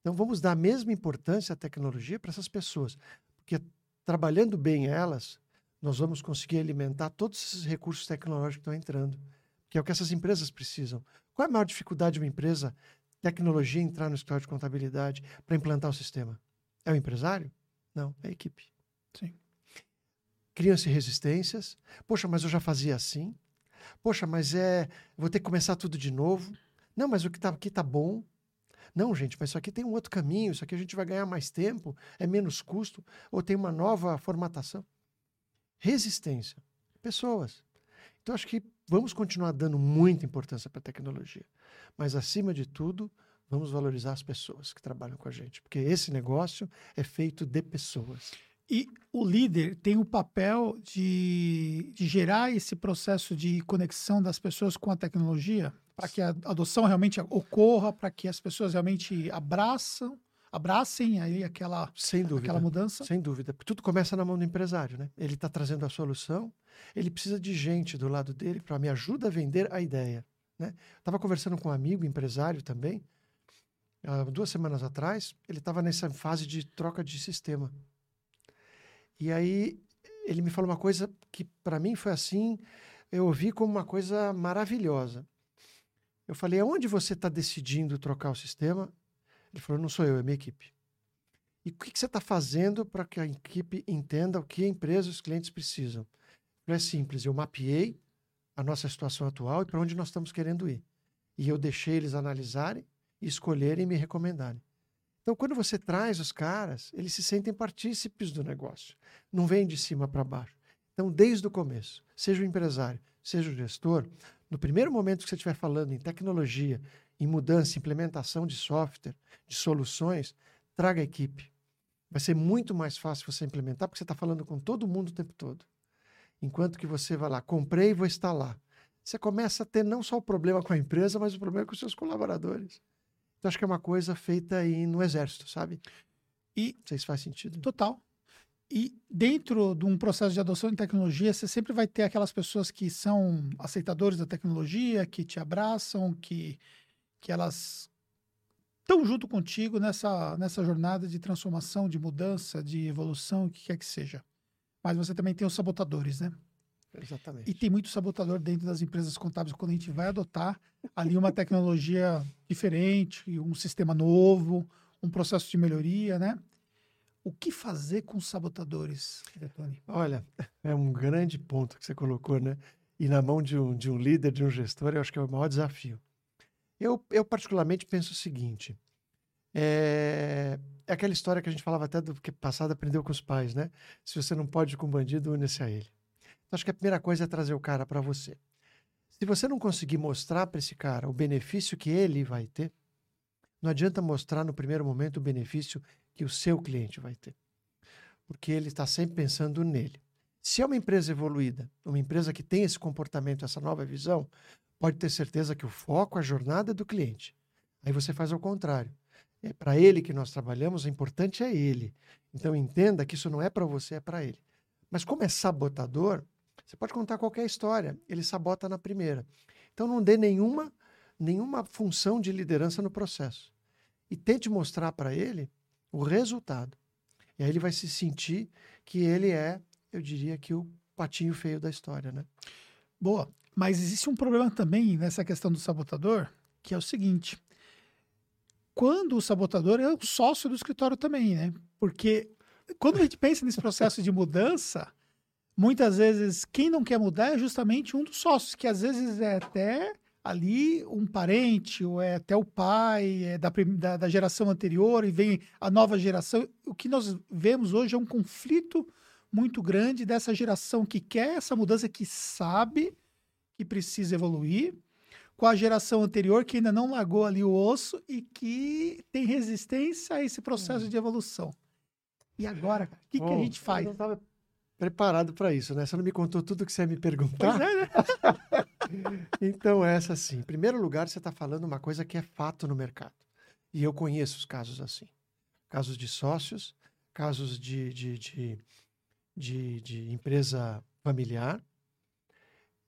Então vamos dar a mesma importância à tecnologia para essas pessoas, porque trabalhando bem elas, nós vamos conseguir alimentar todos esses recursos tecnológicos que estão entrando, que é o que essas empresas precisam. Qual é a maior dificuldade de uma empresa tecnologia entrar no escritório de contabilidade para implantar o sistema? É o empresário? Não, é a equipe. Sim. Criam-se resistências. Poxa, mas eu já fazia assim. Poxa, mas é. Vou ter que começar tudo de novo. Não, mas o que está aqui está bom. Não, gente, mas isso aqui tem um outro caminho. Isso aqui a gente vai ganhar mais tempo, é menos custo, ou tem uma nova formatação. Resistência. Pessoas. Então, acho que vamos continuar dando muita importância para a tecnologia. Mas, acima de tudo, vamos valorizar as pessoas que trabalham com a gente. Porque esse negócio é feito de pessoas. E o líder tem o papel de, de gerar esse processo de conexão das pessoas com a tecnologia para que a adoção realmente ocorra, para que as pessoas realmente abraçam, abracem aí aquela, Sem dúvida. aquela mudança. Sem dúvida. Porque tudo começa na mão do empresário, né? Ele está trazendo a solução, ele precisa de gente do lado dele para me ajudar a vender a ideia. Né? Estava conversando com um amigo empresário também, há duas semanas atrás, ele estava nessa fase de troca de sistema. E aí ele me falou uma coisa que para mim foi assim, eu ouvi como uma coisa maravilhosa. Eu falei, aonde você está decidindo trocar o sistema? Ele falou, não sou eu, é minha equipe. E o que, que você está fazendo para que a equipe entenda o que a empresa e os clientes precisam? É simples, eu mapeei a nossa situação atual e para onde nós estamos querendo ir. E eu deixei eles analisarem, escolherem e me recomendarem. Então, quando você traz os caras, eles se sentem partícipes do negócio. Não vem de cima para baixo. Então, desde o começo, seja o empresário, seja o gestor, no primeiro momento que você estiver falando em tecnologia, em mudança, implementação de software, de soluções, traga a equipe. Vai ser muito mais fácil você implementar, porque você está falando com todo mundo o tempo todo. Enquanto que você vai lá, comprei e vou instalar. Você começa a ter não só o problema com a empresa, mas o problema com os seus colaboradores. Então, acho que é uma coisa feita aí no exército, sabe? E Não sei se faz sentido. Total. E dentro de um processo de adoção de tecnologia, você sempre vai ter aquelas pessoas que são aceitadores da tecnologia, que te abraçam, que, que elas estão junto contigo nessa, nessa jornada de transformação, de mudança, de evolução, o que quer que seja. Mas você também tem os sabotadores, né? Exatamente. E tem muito sabotador dentro das empresas contábeis quando a gente vai adotar ali uma tecnologia diferente, um sistema novo, um processo de melhoria, né? O que fazer com os sabotadores, Detone? Olha, <laughs> é um grande ponto que você colocou, né? E na mão de um, de um líder, de um gestor, eu acho que é o maior desafio. Eu, eu particularmente, penso o seguinte: é, é aquela história que a gente falava até do que passado aprendeu com os pais, né? Se você não pode ir com um bandido, une-se a ele. Então, acho que a primeira coisa é trazer o cara para você. Se você não conseguir mostrar para esse cara o benefício que ele vai ter, não adianta mostrar no primeiro momento o benefício que o seu cliente vai ter. Porque ele está sempre pensando nele. Se é uma empresa evoluída, uma empresa que tem esse comportamento, essa nova visão, pode ter certeza que o foco, a jornada é do cliente. Aí você faz ao contrário. É para ele que nós trabalhamos, o importante é ele. Então entenda que isso não é para você, é para ele. Mas como é sabotador, você pode contar qualquer história, ele sabota na primeira. Então não dê nenhuma nenhuma função de liderança no processo. E tente mostrar para ele o resultado. E aí ele vai se sentir que ele é, eu diria que o patinho feio da história, né? Boa. Mas existe um problema também nessa questão do sabotador, que é o seguinte: quando o sabotador é o sócio do escritório também, né? Porque quando a gente pensa nesse processo de mudança, muitas vezes quem não quer mudar é justamente um dos sócios, que às vezes é até ali um parente, ou é até o pai é da, da, da geração anterior, e vem a nova geração. O que nós vemos hoje é um conflito muito grande dessa geração que quer essa mudança, que sabe que precisa evoluir, com a geração anterior que ainda não largou ali o osso e que tem resistência a esse processo de evolução. E agora, o que, que a gente faz? Eu não estava preparado para isso, né? Você não me contou tudo que você ia me perguntar. é, né? <laughs> Então, essa assim. Em primeiro lugar, você está falando uma coisa que é fato no mercado. E eu conheço os casos assim. Casos de sócios, casos de, de, de, de, de empresa familiar,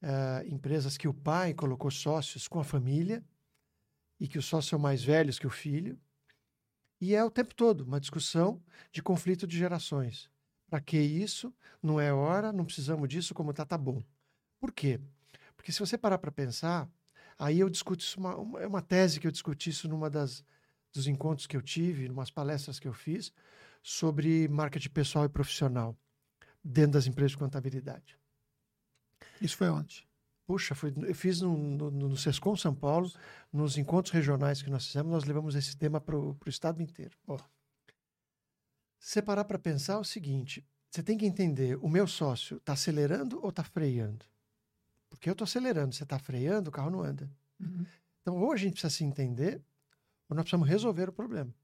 eh, empresas que o pai colocou sócios com a família e que os sócios são mais velhos que o filho. E é o tempo todo uma discussão de conflito de gerações. Para que isso? Não é hora, não precisamos disso, como tá, tá bom. Por quê? Porque se você parar para pensar, aí eu discuto isso, uma, uma, é uma tese que eu discuti isso numa das dos encontros que eu tive, umas palestras que eu fiz, sobre marketing pessoal e profissional dentro das empresas de contabilidade. Isso foi onde? Puxa, foi, eu fiz no, no, no Sescom São Paulo, nos encontros regionais que nós fizemos, nós levamos esse tema para o estado inteiro. Oh. Você parar para pensar é o seguinte, você tem que entender, o meu sócio está acelerando ou está freando? Porque eu estou acelerando, você está freando, o carro não anda. Uhum. Então, ou a gente precisa se entender, ou nós precisamos resolver o problema.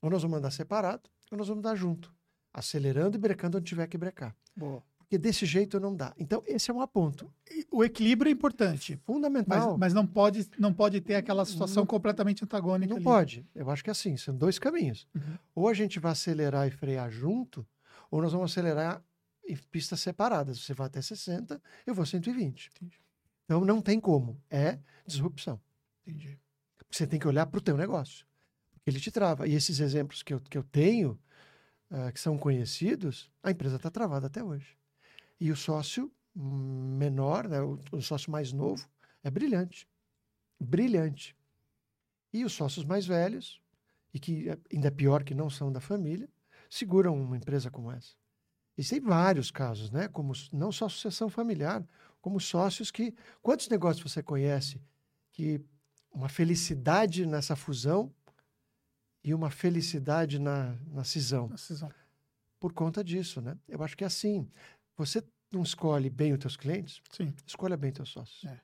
Ou nós vamos andar separado, ou nós vamos andar junto, acelerando e brecando onde tiver que brecar. Boa. Porque desse jeito não dá. Então, esse é um ponto. O equilíbrio é importante. Fundamental. Mas, mas não, pode, não pode ter aquela situação não, completamente antagônica. Não ali. pode. Eu acho que é assim, são dois caminhos. Uhum. Ou a gente vai acelerar e frear junto, ou nós vamos acelerar em pistas separadas. Você vai até 60, eu vou 120. Entendi. Então, não tem como. É disrupção. Entendi. Você tem que olhar para o teu negócio. Porque ele te trava. E esses exemplos que eu, que eu tenho, uh, que são conhecidos, a empresa está travada até hoje. E o sócio menor, né, o, o sócio mais novo, é brilhante. Brilhante. E os sócios mais velhos, e que é, ainda é pior que não são da família, seguram uma empresa como essa. E tem vários casos, né? Como não só sucessão familiar, como sócios que. Quantos negócios você conhece que uma felicidade nessa fusão e uma felicidade na, na cisão. Na cisão. Por conta disso, né? Eu acho que é assim. Você não escolhe bem os teus clientes, Sim. escolha bem teus sócios. É.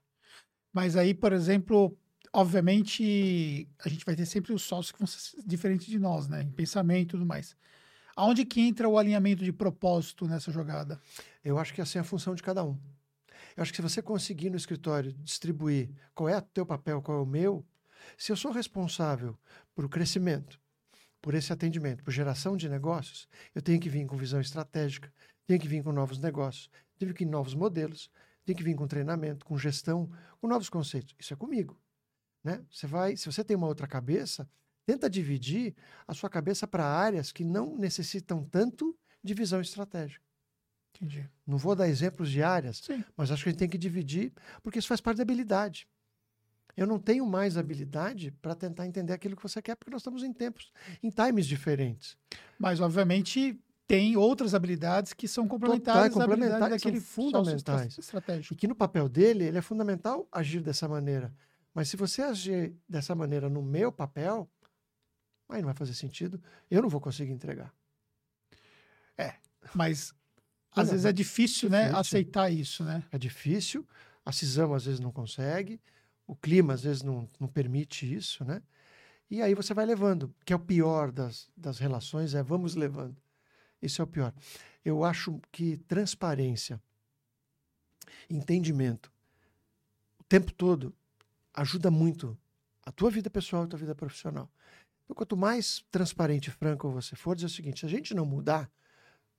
Mas aí, por exemplo, obviamente, a gente vai ter sempre os sócios que vão ser diferentes de nós, né? Em pensamento e tudo mais. Aonde que entra o alinhamento de propósito nessa jogada? Eu acho que essa é a função de cada um. Eu acho que se você conseguir no escritório distribuir qual é o teu papel, qual é o meu, se eu sou responsável por o crescimento, por esse atendimento, por geração de negócios, eu tenho que vir com visão estratégica, tenho que vir com novos negócios, tenho que vir com novos modelos, tenho que vir com treinamento, com gestão, com novos conceitos. Isso é comigo. Né? Você vai, se você tem uma outra cabeça, tenta dividir a sua cabeça para áreas que não necessitam tanto de visão estratégica. Entendi. Não vou dar exemplos de áreas, Sim. mas acho que a gente tem que dividir, porque isso faz parte da habilidade. Eu não tenho mais habilidade para tentar entender aquilo que você quer, porque nós estamos em tempos, em times diferentes. Mas, obviamente, tem outras habilidades que são complementares, Total, complementares daquele fundamentais. Estratégico. E que no papel dele, ele é fundamental agir dessa maneira. Mas se você agir dessa maneira no meu papel, aí não vai fazer sentido, eu não vou conseguir entregar. É, mas às vezes é difícil, né, aceitar isso, né? É difícil, a cisão às vezes não consegue, o clima às vezes não, não permite isso, né? E aí você vai levando, que é o pior das, das relações, é vamos levando. Isso é o pior. Eu acho que transparência, entendimento, o tempo todo, ajuda muito a tua vida pessoal e a tua vida profissional. Então, quanto mais transparente e franco você for, dizer o seguinte: se a gente não mudar,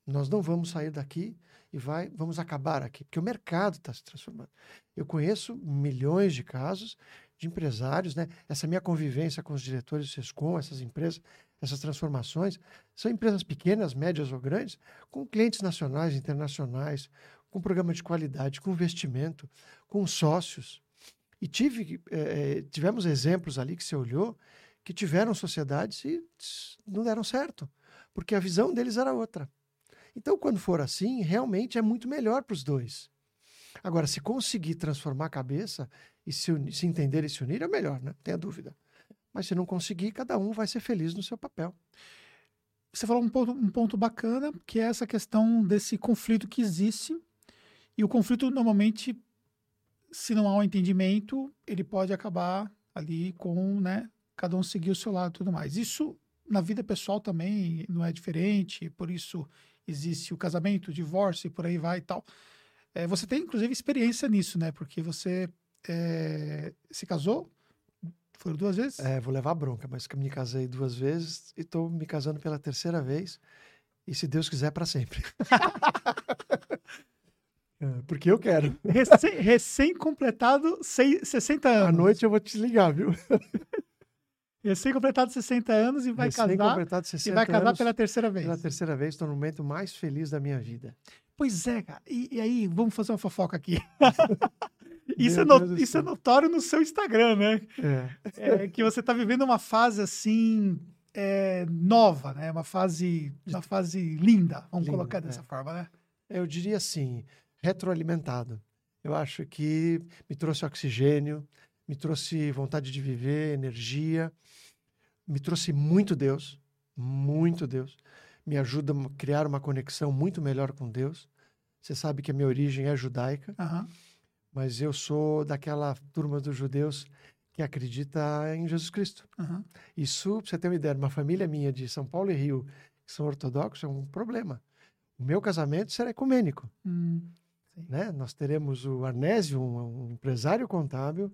nós não vamos sair daqui e vai, vamos acabar aqui, porque o mercado está se transformando. Eu conheço milhões de casos de empresários, né? Essa minha convivência com os diretores do Sescom, essas empresas, essas transformações, são empresas pequenas, médias ou grandes, com clientes nacionais, internacionais, com programa de qualidade, com investimento, com sócios. E tive, é, tivemos exemplos ali que você olhou que tiveram sociedades e não deram certo, porque a visão deles era outra. Então, quando for assim, realmente é muito melhor para os dois. Agora, se conseguir transformar a cabeça e se, unir, se entender e se unir, é melhor, né? Tenha dúvida. Mas se não conseguir, cada um vai ser feliz no seu papel. Você falou um ponto, um ponto bacana, que é essa questão desse conflito que existe. E o conflito, normalmente, se não há um entendimento, ele pode acabar ali com, né, cada um seguir o seu lado e tudo mais. Isso na vida pessoal também não é diferente, por isso existe o casamento, o divórcio e por aí vai e tal. É, você tem, inclusive, experiência nisso, né? Porque você é, se casou, foram duas vezes? É, vou levar bronca, mas me casei duas vezes e estou me casando pela terceira vez. E se Deus quiser, para sempre. <laughs> é, porque eu quero. Recém-completado recém 60 anos. À noite eu vou te ligar, viu? <laughs> Recém-completado 60 anos e vai casar. e vai casar pela terceira vez. Pela terceira vez, estou no momento mais feliz da minha vida. Pois é, cara. E, e aí, vamos fazer uma fofoca aqui. <laughs> isso, é, no, isso é notório no seu Instagram, né? É. é. Que você está vivendo uma fase assim é, nova, né? Uma fase, uma fase linda, vamos Linda, colocar dessa é. forma, né? Eu diria assim, retroalimentado. Eu acho que me trouxe oxigênio, me trouxe vontade de viver, energia, me trouxe muito Deus, muito Deus. Me ajuda a criar uma conexão muito melhor com Deus. Você sabe que a minha origem é judaica, Aham. Mas eu sou daquela turma dos judeus que acredita em Jesus Cristo. aham. Isso, pra você ter uma ideia, uma família minha de São Paulo e Rio, que são ortodoxos, é um problema. O meu casamento será ecumênico. Hum, né? Nós teremos o Arnésio, um, um empresário contábil,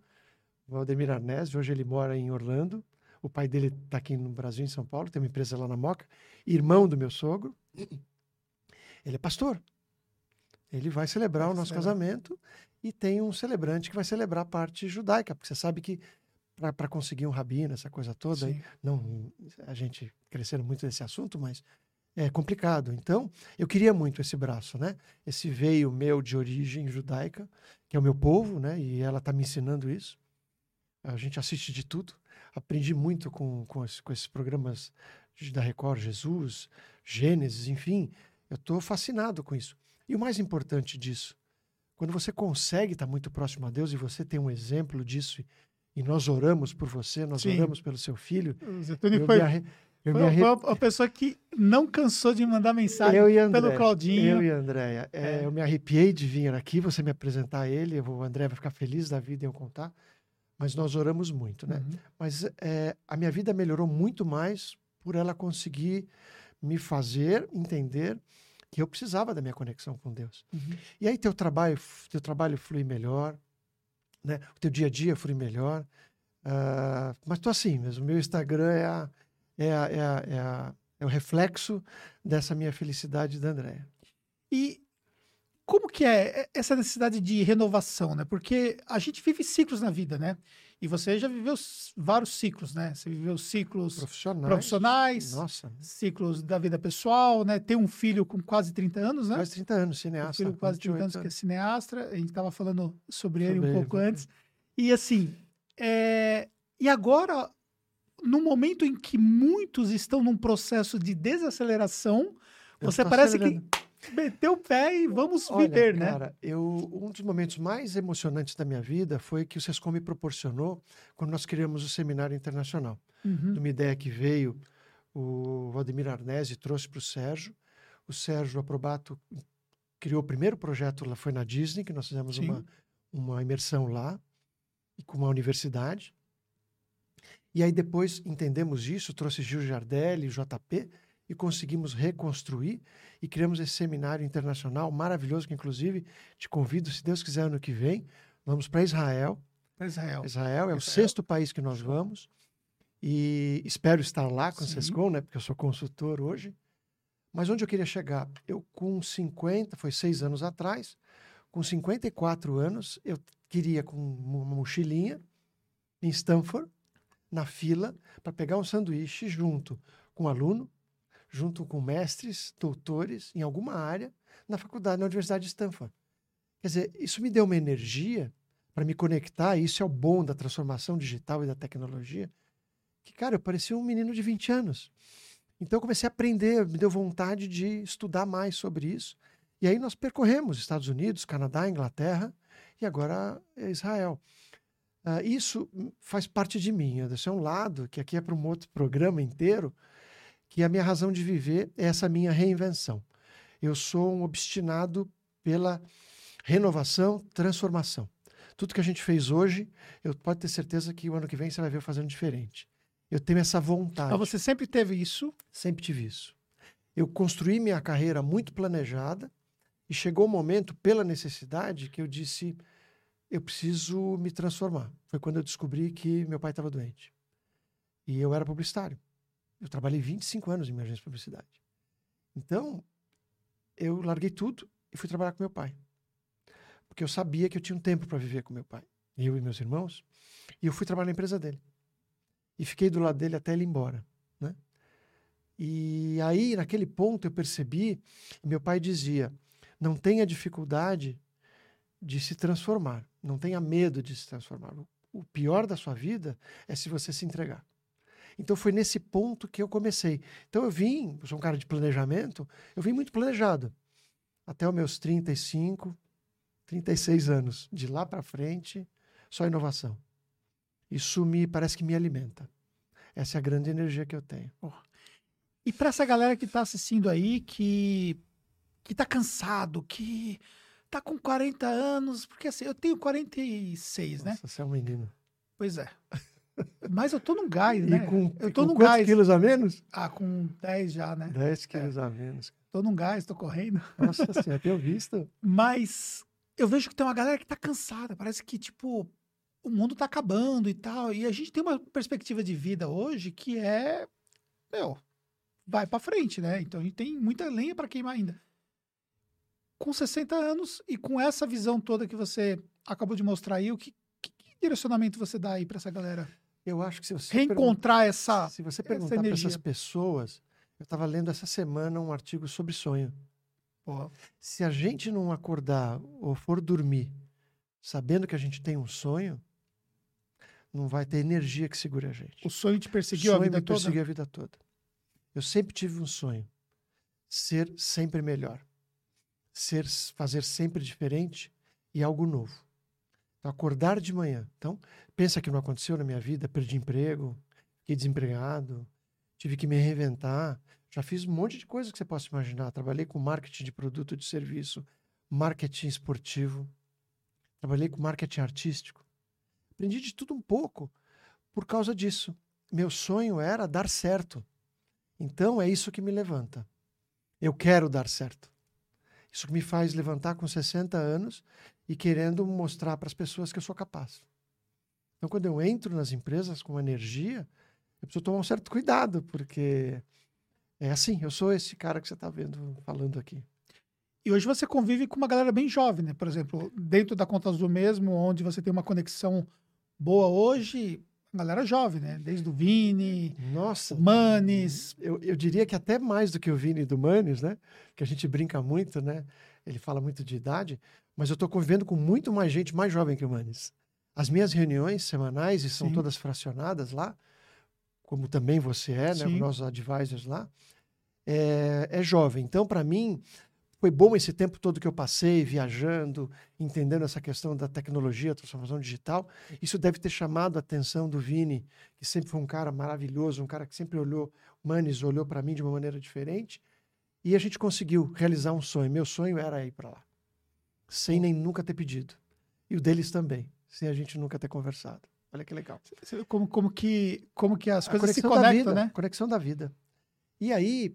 o Valdemir Arnésio, hoje ele mora em Orlando, o pai dele está aqui no Brasil, em São Paulo, tem uma empresa lá na Moca, irmão do meu sogro, ele é pastor. Ele vai celebrar Vai o nosso celebrar. casamento e tem um celebrante que vai celebrar a parte judaica, porque você sabe que para conseguir um rabino, essa coisa toda, aí, não a gente crescendo muito nesse assunto, mas é complicado. Então, eu queria muito esse braço, né? Esse veio meu de origem judaica, que é o meu povo, né? E ela está me ensinando isso. A gente assiste de tudo. Aprendi muito com, com, esse- com esses programas da Record, Jesus, Gênesis, enfim. Eu estou fascinado com isso. E o mais importante disso, quando você consegue estar muito próximo a Deus e você tem um exemplo disso, e nós oramos por você, nós Sim. oramos pelo seu filho, O Zetúnio eu foi, me arre- eu me foi, arre- foi a pessoa que não cansou de mandar mensagem Eu e a pelo André, Claudinho. Eu e a Andréia. É, É. Eu me arrepiei de vir aqui, você me apresentar ele. eu O André vai ficar feliz da vida em eu contar. Mas nós oramos muito, né? Uhum. Mas é, a minha vida melhorou muito mais por ela conseguir me fazer entender que eu precisava da minha conexão com Deus. Uhum. E aí teu trabalho, teu trabalho flui melhor, né? O teu dia a dia flui melhor. Ah, mas tô assim mesmo. Meu Instagram é, a, é, a, é, a, é, a- é o reflexo dessa minha felicidade da Andréia. E como que é essa necessidade de renovação, né? Porque a gente vive ciclos na vida, né? E você já viveu vários ciclos, né? Você viveu ciclos Profissionais. profissionais, Nossa, ciclos da vida pessoal, né? Tem um filho com quase 30 anos, né? quase 30 anos, Um cineasta. filho com quase 30 anos 28 que é cineasta. A gente estava falando sobre ele Sobre um ele, pouco né? antes. E assim, é, e agora, no momento em que muitos estão num processo de desaceleração, você parece que meteu o pé e vamos Olha, viver, né? cara, eu, um dos momentos mais emocionantes da minha vida foi que o Sescom me proporcionou quando nós criamos o Seminário Internacional. Uhum. de uma ideia que veio, o Valdemir Arnese trouxe para o Sérgio. O Sérgio Aprobato criou o primeiro projeto lá, foi na Disney, que nós fizemos Sim. uma, uma imersão lá, e com uma universidade. E aí depois entendemos isso, trouxe Gil Jardelli, JP, e conseguimos reconstruir e criamos esse seminário internacional maravilhoso, que inclusive te convido, se Deus quiser, ano que vem, vamos para Israel, Para Israel. Israel é o Israel. sexto país que nós vamos e espero estar lá com o Sim. Sescom, né? Porque eu sou consultor hoje. Mas onde eu queria chegar? Eu com 50, foi seis anos atrás, com 54 anos, eu queria com uma mochilinha em Stanford, na fila, para pegar um sanduíche junto com um aluno, junto com mestres, doutores, em alguma área, na faculdade, na Universidade de Stanford. Quer dizer, isso me deu uma energia para me conectar, e isso é o bom da transformação digital e da tecnologia, que, cara, eu parecia um menino de 20 anos. Então eu comecei a aprender, me deu vontade de estudar mais sobre isso. E aí nós percorremos Estados Unidos, Canadá, Inglaterra e agora é Israel. Ah, isso faz parte de mim. Esse é um lado que aqui é para um outro programa inteiro, que a minha razão de viver é essa minha reinvenção. Eu sou um obstinado pela renovação, transformação. Tudo que a gente fez hoje, eu pode ter certeza que o ano que vem você vai ver eu fazendo diferente. Eu tenho essa vontade. Mas você sempre teve isso. Sempre tive isso. Eu construí minha carreira muito planejada e chegou o momento, pela necessidade, que eu disse: eu preciso me transformar. Foi quando eu descobri que meu pai estava doente. E eu era publicitário. Eu trabalhei 25 anos em minha agência de publicidade. Então, eu larguei tudo e fui trabalhar com meu pai. Porque eu sabia que eu tinha um tempo para viver com meu pai, eu e meus irmãos. E eu fui trabalhar na empresa dele. E fiquei do lado dele até ele ir embora. Né? E aí, naquele ponto, eu percebi, meu pai dizia: não tenha dificuldade de se transformar, não tenha medo de se transformar. O pior da sua vida é se você se entregar. Então foi nesse ponto que eu comecei. Então eu vim, eu sou um cara de planejamento, eu vim muito planejado. Até os meus 35, 36 anos. De lá para frente, só inovação. Isso me parece que me alimenta. Essa é a grande energia que eu tenho. Oh. E para essa galera que está assistindo aí, que que tá cansado, que tá com 40 anos, porque assim, eu tenho 46, né? Nossa, você é um menino. Pois é. Mas eu tô num gás, né? E com, eu tô com num gás. quilos a menos? Ah, com 10 já, né? 10 quilos é. a menos. Tô num gás, tô correndo. Nossa <laughs> senhora, tenho visto. Mas eu vejo que tem uma galera que tá cansada. Parece que, tipo, o mundo tá acabando e tal. E a gente tem uma perspectiva de vida hoje que é. Meu, vai para frente, né? Então a gente tem muita lenha para queimar ainda. Com 60 anos e com essa visão toda que você acabou de mostrar aí, o que, que direcionamento você dá aí para essa galera? Eu acho que se você reencontrar essa se você perguntar para essas pessoas, eu estava lendo essa semana um artigo sobre sonho. Se a gente não acordar ou for dormir sabendo que a gente tem um sonho, não vai ter energia que segure a gente. O sonho te perseguiu sonho a vida me toda? perseguiu a vida toda. Eu sempre tive um sonho. Ser sempre melhor. Ser, fazer sempre diferente e algo novo. Então, acordar de manhã. Então, pensa que não aconteceu na minha vida, perdi emprego, fiquei desempregado, tive que me reinventar. Já fiz um monte de coisa que você possa imaginar. Trabalhei com marketing de produto de serviço, marketing esportivo, trabalhei com marketing artístico. Aprendi de tudo um pouco por causa disso. Meu sonho era dar certo. Então é isso que me levanta. Eu quero dar certo. Isso que me faz levantar com 60 anos e querendo mostrar para as pessoas que eu sou capaz. Então, quando eu entro nas empresas com energia, eu preciso tomar um certo cuidado, porque é assim, eu sou esse cara que você está vendo falando aqui. E hoje você convive com uma galera bem jovem, né? Por exemplo, dentro da Conta Azul mesmo, onde você tem uma conexão boa hoje, galera jovem, né? Desde o Vini, Nossa, Manes. Eu, eu diria que até mais do que o Vini do Manes, né? Que a gente brinca muito, né? Ele fala muito de idade, mas eu estou convivendo com muito mais gente mais jovem que o Manes. As minhas reuniões semanais, e são Sim. todas fracionadas lá, como também você é, né? Os nossos advisors lá, é, é jovem. Então, para mim, foi bom esse tempo todo que eu passei viajando, entendendo essa questão da tecnologia, transformação digital. Isso deve ter chamado a atenção do Vini, que sempre foi um cara maravilhoso, um cara que sempre olhou, Manes olhou para mim de uma maneira diferente. E a gente conseguiu realizar um sonho. Meu sonho era ir para lá, sem nem nunca ter pedido. E o deles também, sem a gente nunca ter conversado. Olha que legal. Como, como, que, como que as a coisas se conectam, vida, né? Conexão da vida. E aí,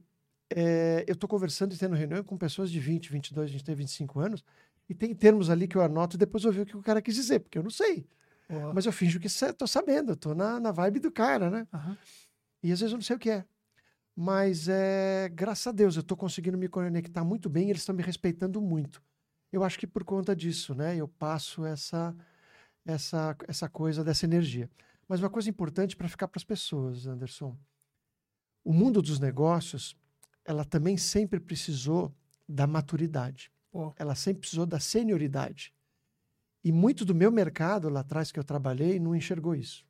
é, eu estou conversando e tendo reunião com pessoas de 20, 22, 23, 25 anos, e tem termos ali que eu anoto e depois eu vejo o que o cara quis dizer, porque eu não sei. Oh. Mas eu finjo que estou sabendo, estou na, na vibe do cara, né? Uhum. E às vezes eu não sei o que é. Mas é, graças a Deus eu estou conseguindo me conectar muito bem, eles estão me respeitando muito. Eu acho que por conta disso, né? Eu passo essa, essa, essa coisa dessa energia. Mas uma coisa importante para ficar para as pessoas, Anderson. O mundo dos negócios ela também sempre precisou da maturidade. Oh. Ela sempre precisou da senioridade. E muito do meu mercado lá atrás que eu trabalhei não enxergou isso.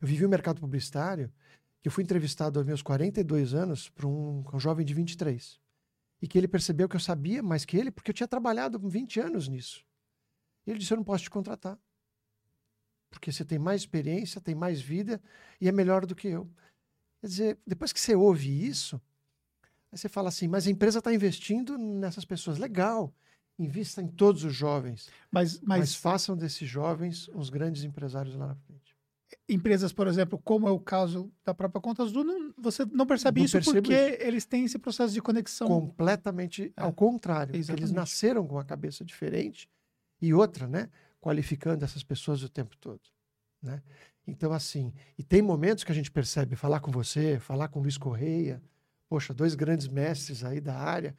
Eu vivi o um mercado publicitário que eu fui entrevistado aos meus 42 anos por um, um jovem de 23. E que ele percebeu que eu sabia mais que ele porque eu tinha trabalhado 20 anos nisso. E ele disse: Eu não posso te contratar. Porque você tem mais experiência, tem mais vida e é melhor do que eu. Quer dizer, depois que você ouve isso, Aí você fala assim, mas a empresa está investindo nessas pessoas. Legal, invista em todos os jovens. Mas, mas... mas façam desses jovens os grandes empresários lá na frente. Empresas, por exemplo, como é o caso da própria Contas Azul, não, você não percebe não isso porque isso. eles têm esse processo de conexão. Completamente é. ao contrário. Eles nasceram com uma cabeça diferente e outra, né? Qualificando essas pessoas o tempo todo. Né? Então, assim, e tem momentos que a gente percebe, falar com você, falar com Luiz Correia, poxa, dois grandes mestres aí da área,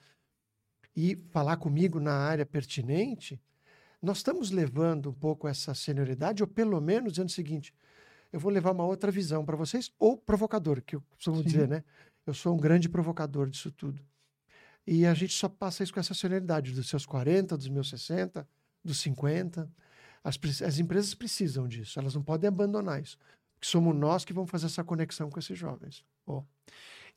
e falar comigo na área pertinente, nós estamos levando um pouco essa senioridade, ou pelo menos dizendo o seguinte: eu vou levar uma outra visão para vocês, ou provocador, que eu costumo dizer, né? Eu sou um grande provocador disso tudo. E a gente só passa isso com essa senioridade, dos seus 40, dos meus 60, dos 50. As, as empresas precisam disso, elas não podem abandonar isso. somos nós que vamos fazer essa conexão com esses jovens.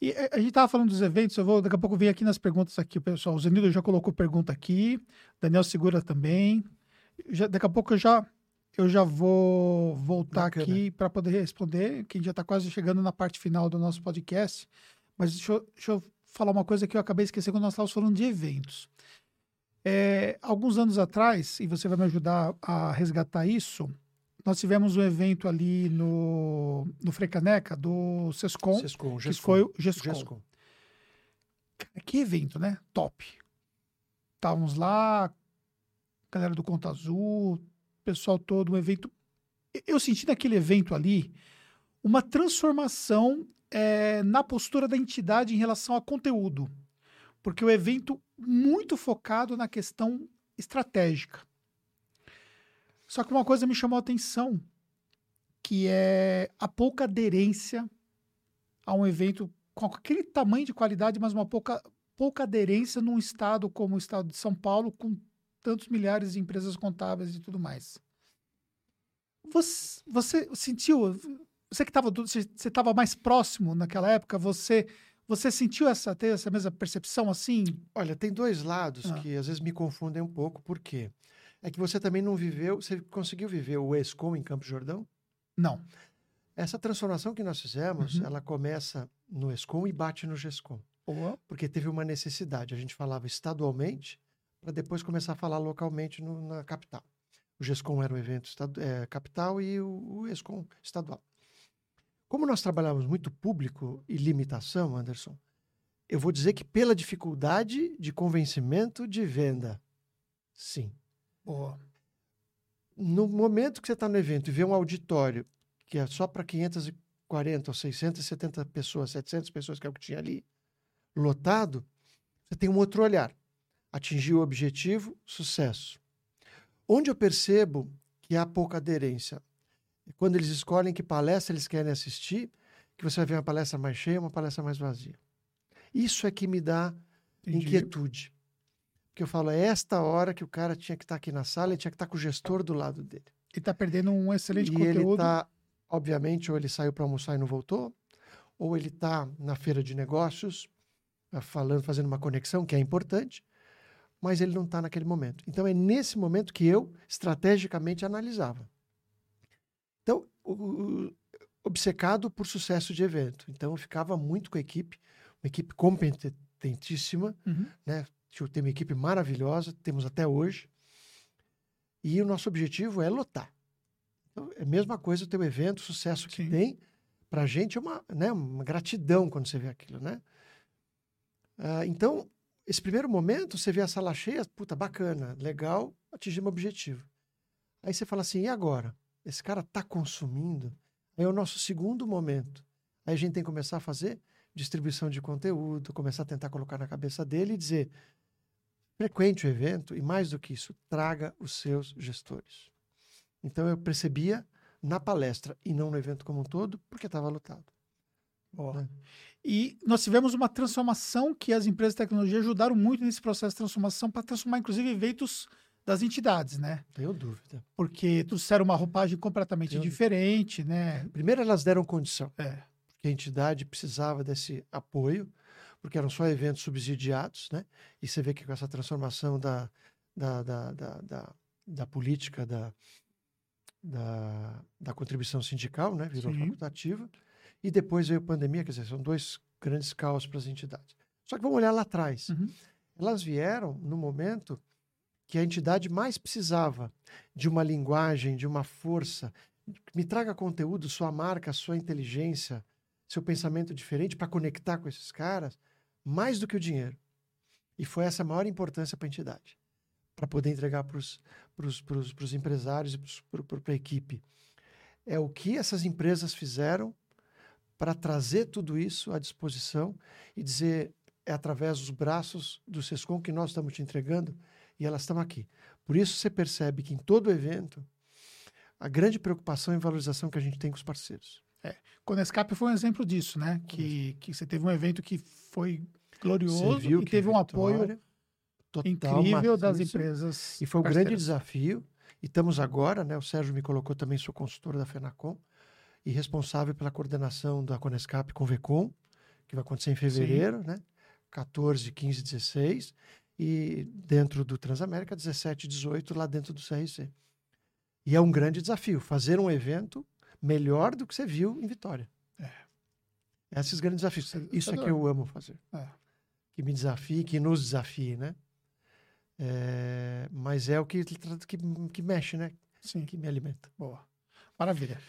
E eh, a gente estava falando dos eventos, eu vou daqui a pouco vir aqui nas perguntas aqui, o pessoal. O Zenildo já colocou pergunta aqui, Daniel Segura também. Já, daqui a pouco eu já, eu já vou voltar Bacana. aqui para poder responder, que a gente já está quase chegando na parte final do nosso podcast. Mas deixa eu, deixa eu falar uma coisa que eu acabei esquecendo quando nós estávamos falando de eventos. É, alguns anos atrás, e você vai me ajudar a resgatar isso, nós tivemos um evento ali no, no Frecaneca, do Sescom, Sescom, que foi o Gescom. Gescom. Que evento, né? Top. Estávamos lá, galera do Conta Azul, pessoal todo, um evento. Eu senti naquele evento ali uma transformação eh, na postura da entidade em relação a conteúdo. Porque o evento muito focado na questão estratégica. Só que uma coisa me chamou a atenção, que é a pouca aderência a um evento com aquele tamanho de qualidade, mas uma pouca, pouca aderência num estado como o estado de São Paulo, com tantos milhares de empresas contábeis e tudo mais. Você, você sentiu, você que estava você estava mais próximo naquela época, você você sentiu essa ter essa mesma percepção assim? Olha, tem dois lados Ah. que às vezes me confundem um pouco, por quê? É que você também não viveu, você conseguiu viver o ESCOM em Campos Jordão? Não. Essa transformação que nós fizemos, Uhum. ela começa no ESCOM e bate no GESCOM, Boa. porque teve uma necessidade. A gente falava estadualmente para depois começar a falar localmente no- na capital. O GESCOM era o evento eh, capital e o, o ESCOM estadual. Como nós trabalhamos muito público e limitação, Anderson, eu vou dizer que pela dificuldade de convencimento de venda, sim. Boa. No momento que você está no evento e vê um auditório que é só para 540 ou 670 pessoas, 700 pessoas, que é o que tinha ali, lotado, você tem um outro olhar. Atingiu o objetivo, sucesso. Onde eu percebo que há pouca aderência? É quando eles escolhem que palestra eles querem assistir, que você vai ver uma palestra mais cheia, uma palestra mais vazia. Isso é que me dá Entendi. inquietude. Porque eu falo, é esta hora que o cara tinha que estar aqui na sala, ele tinha que estar com o gestor do lado dele. E tá perdendo um excelente e ele conteúdo. está, obviamente, ou ele saiu para almoçar e não voltou, ou ele está na feira de negócios, falando, fazendo uma conexão, que é importante, mas ele não está naquele momento. Então, é nesse momento que eu, estrategicamente, analisava. Então, o- o- obcecado por sucesso de evento. Então, eu ficava muito com a equipe, uma equipe competentíssima, Uhum. né? Tem uma equipe maravilhosa, temos até hoje. E o nosso objetivo é lotar. Então, é a mesma coisa o teu evento, o sucesso que Sim. tem. Para a gente é uma, né, uma gratidão quando você vê aquilo, né? Ah, então, esse primeiro momento, você vê a sala cheia, puta, bacana, legal, atingimos o objetivo. Aí você fala assim, e agora? Esse cara está consumindo? Aí é o nosso segundo momento. Aí a gente tem que começar a fazer distribuição de conteúdo, começar a tentar colocar na cabeça dele e dizer: frequente o evento e, mais do que isso, traga os seus gestores. Então eu percebia na palestra e não no evento como um todo, porque estava lotado. Boa. né? E nós tivemos uma transformação que as empresas de tecnologia ajudaram muito nesse processo de transformação para transformar, inclusive, eventos das entidades, né? Tenho dúvida. Porque trouxeram uma roupagem completamente Tenho- diferente, né? Primeiro, elas deram condição, É. porque a entidade precisava desse apoio, porque eram só eventos subsidiados, né? E você vê que com essa transformação da, da, da, da, da, da política da, da, da contribuição sindical, né? Virou Sim. facultativa. E depois veio a pandemia, quer dizer, são dois grandes caos para as entidades. Só que vamos olhar lá atrás. Uhum. Elas vieram no momento que a entidade mais precisava de uma linguagem, de uma força. Me traga conteúdo, sua marca, sua inteligência, seu pensamento diferente para conectar com esses caras, mais do que o dinheiro. E foi essa a maior importância para a entidade, para poder entregar para os empresários e para a equipe. É o que essas empresas fizeram para trazer tudo isso à disposição e dizer é através dos braços do Sescom que nós estamos te entregando e elas estão aqui. Por isso você percebe que em todo evento a grande preocupação e valorização que a gente tem com os parceiros. Conescap foi um exemplo disso, né? Que, que você teve um evento que foi glorioso e teve um apoio incrível das empresas. E foi um grande parceiras. desafio. E estamos agora, né? O Sérgio me colocou também, sou consultor da FENACOM. E responsável pela coordenação da Conescap com o VECOM, que vai acontecer em fevereiro, né? 14, 15, 16. E dentro do Transamérica, 17 e 18, lá dentro do CRC. E é um grande desafio fazer um evento melhor do que você viu em Vitória. É. Esses grandes desafios. Isso é- Isso é isso é que eu amo fazer. É. Que me desafie, que nos desafie, né? É, mas é o que, que, que mexe, né? Sim. Que me alimenta. Boa. Maravilha.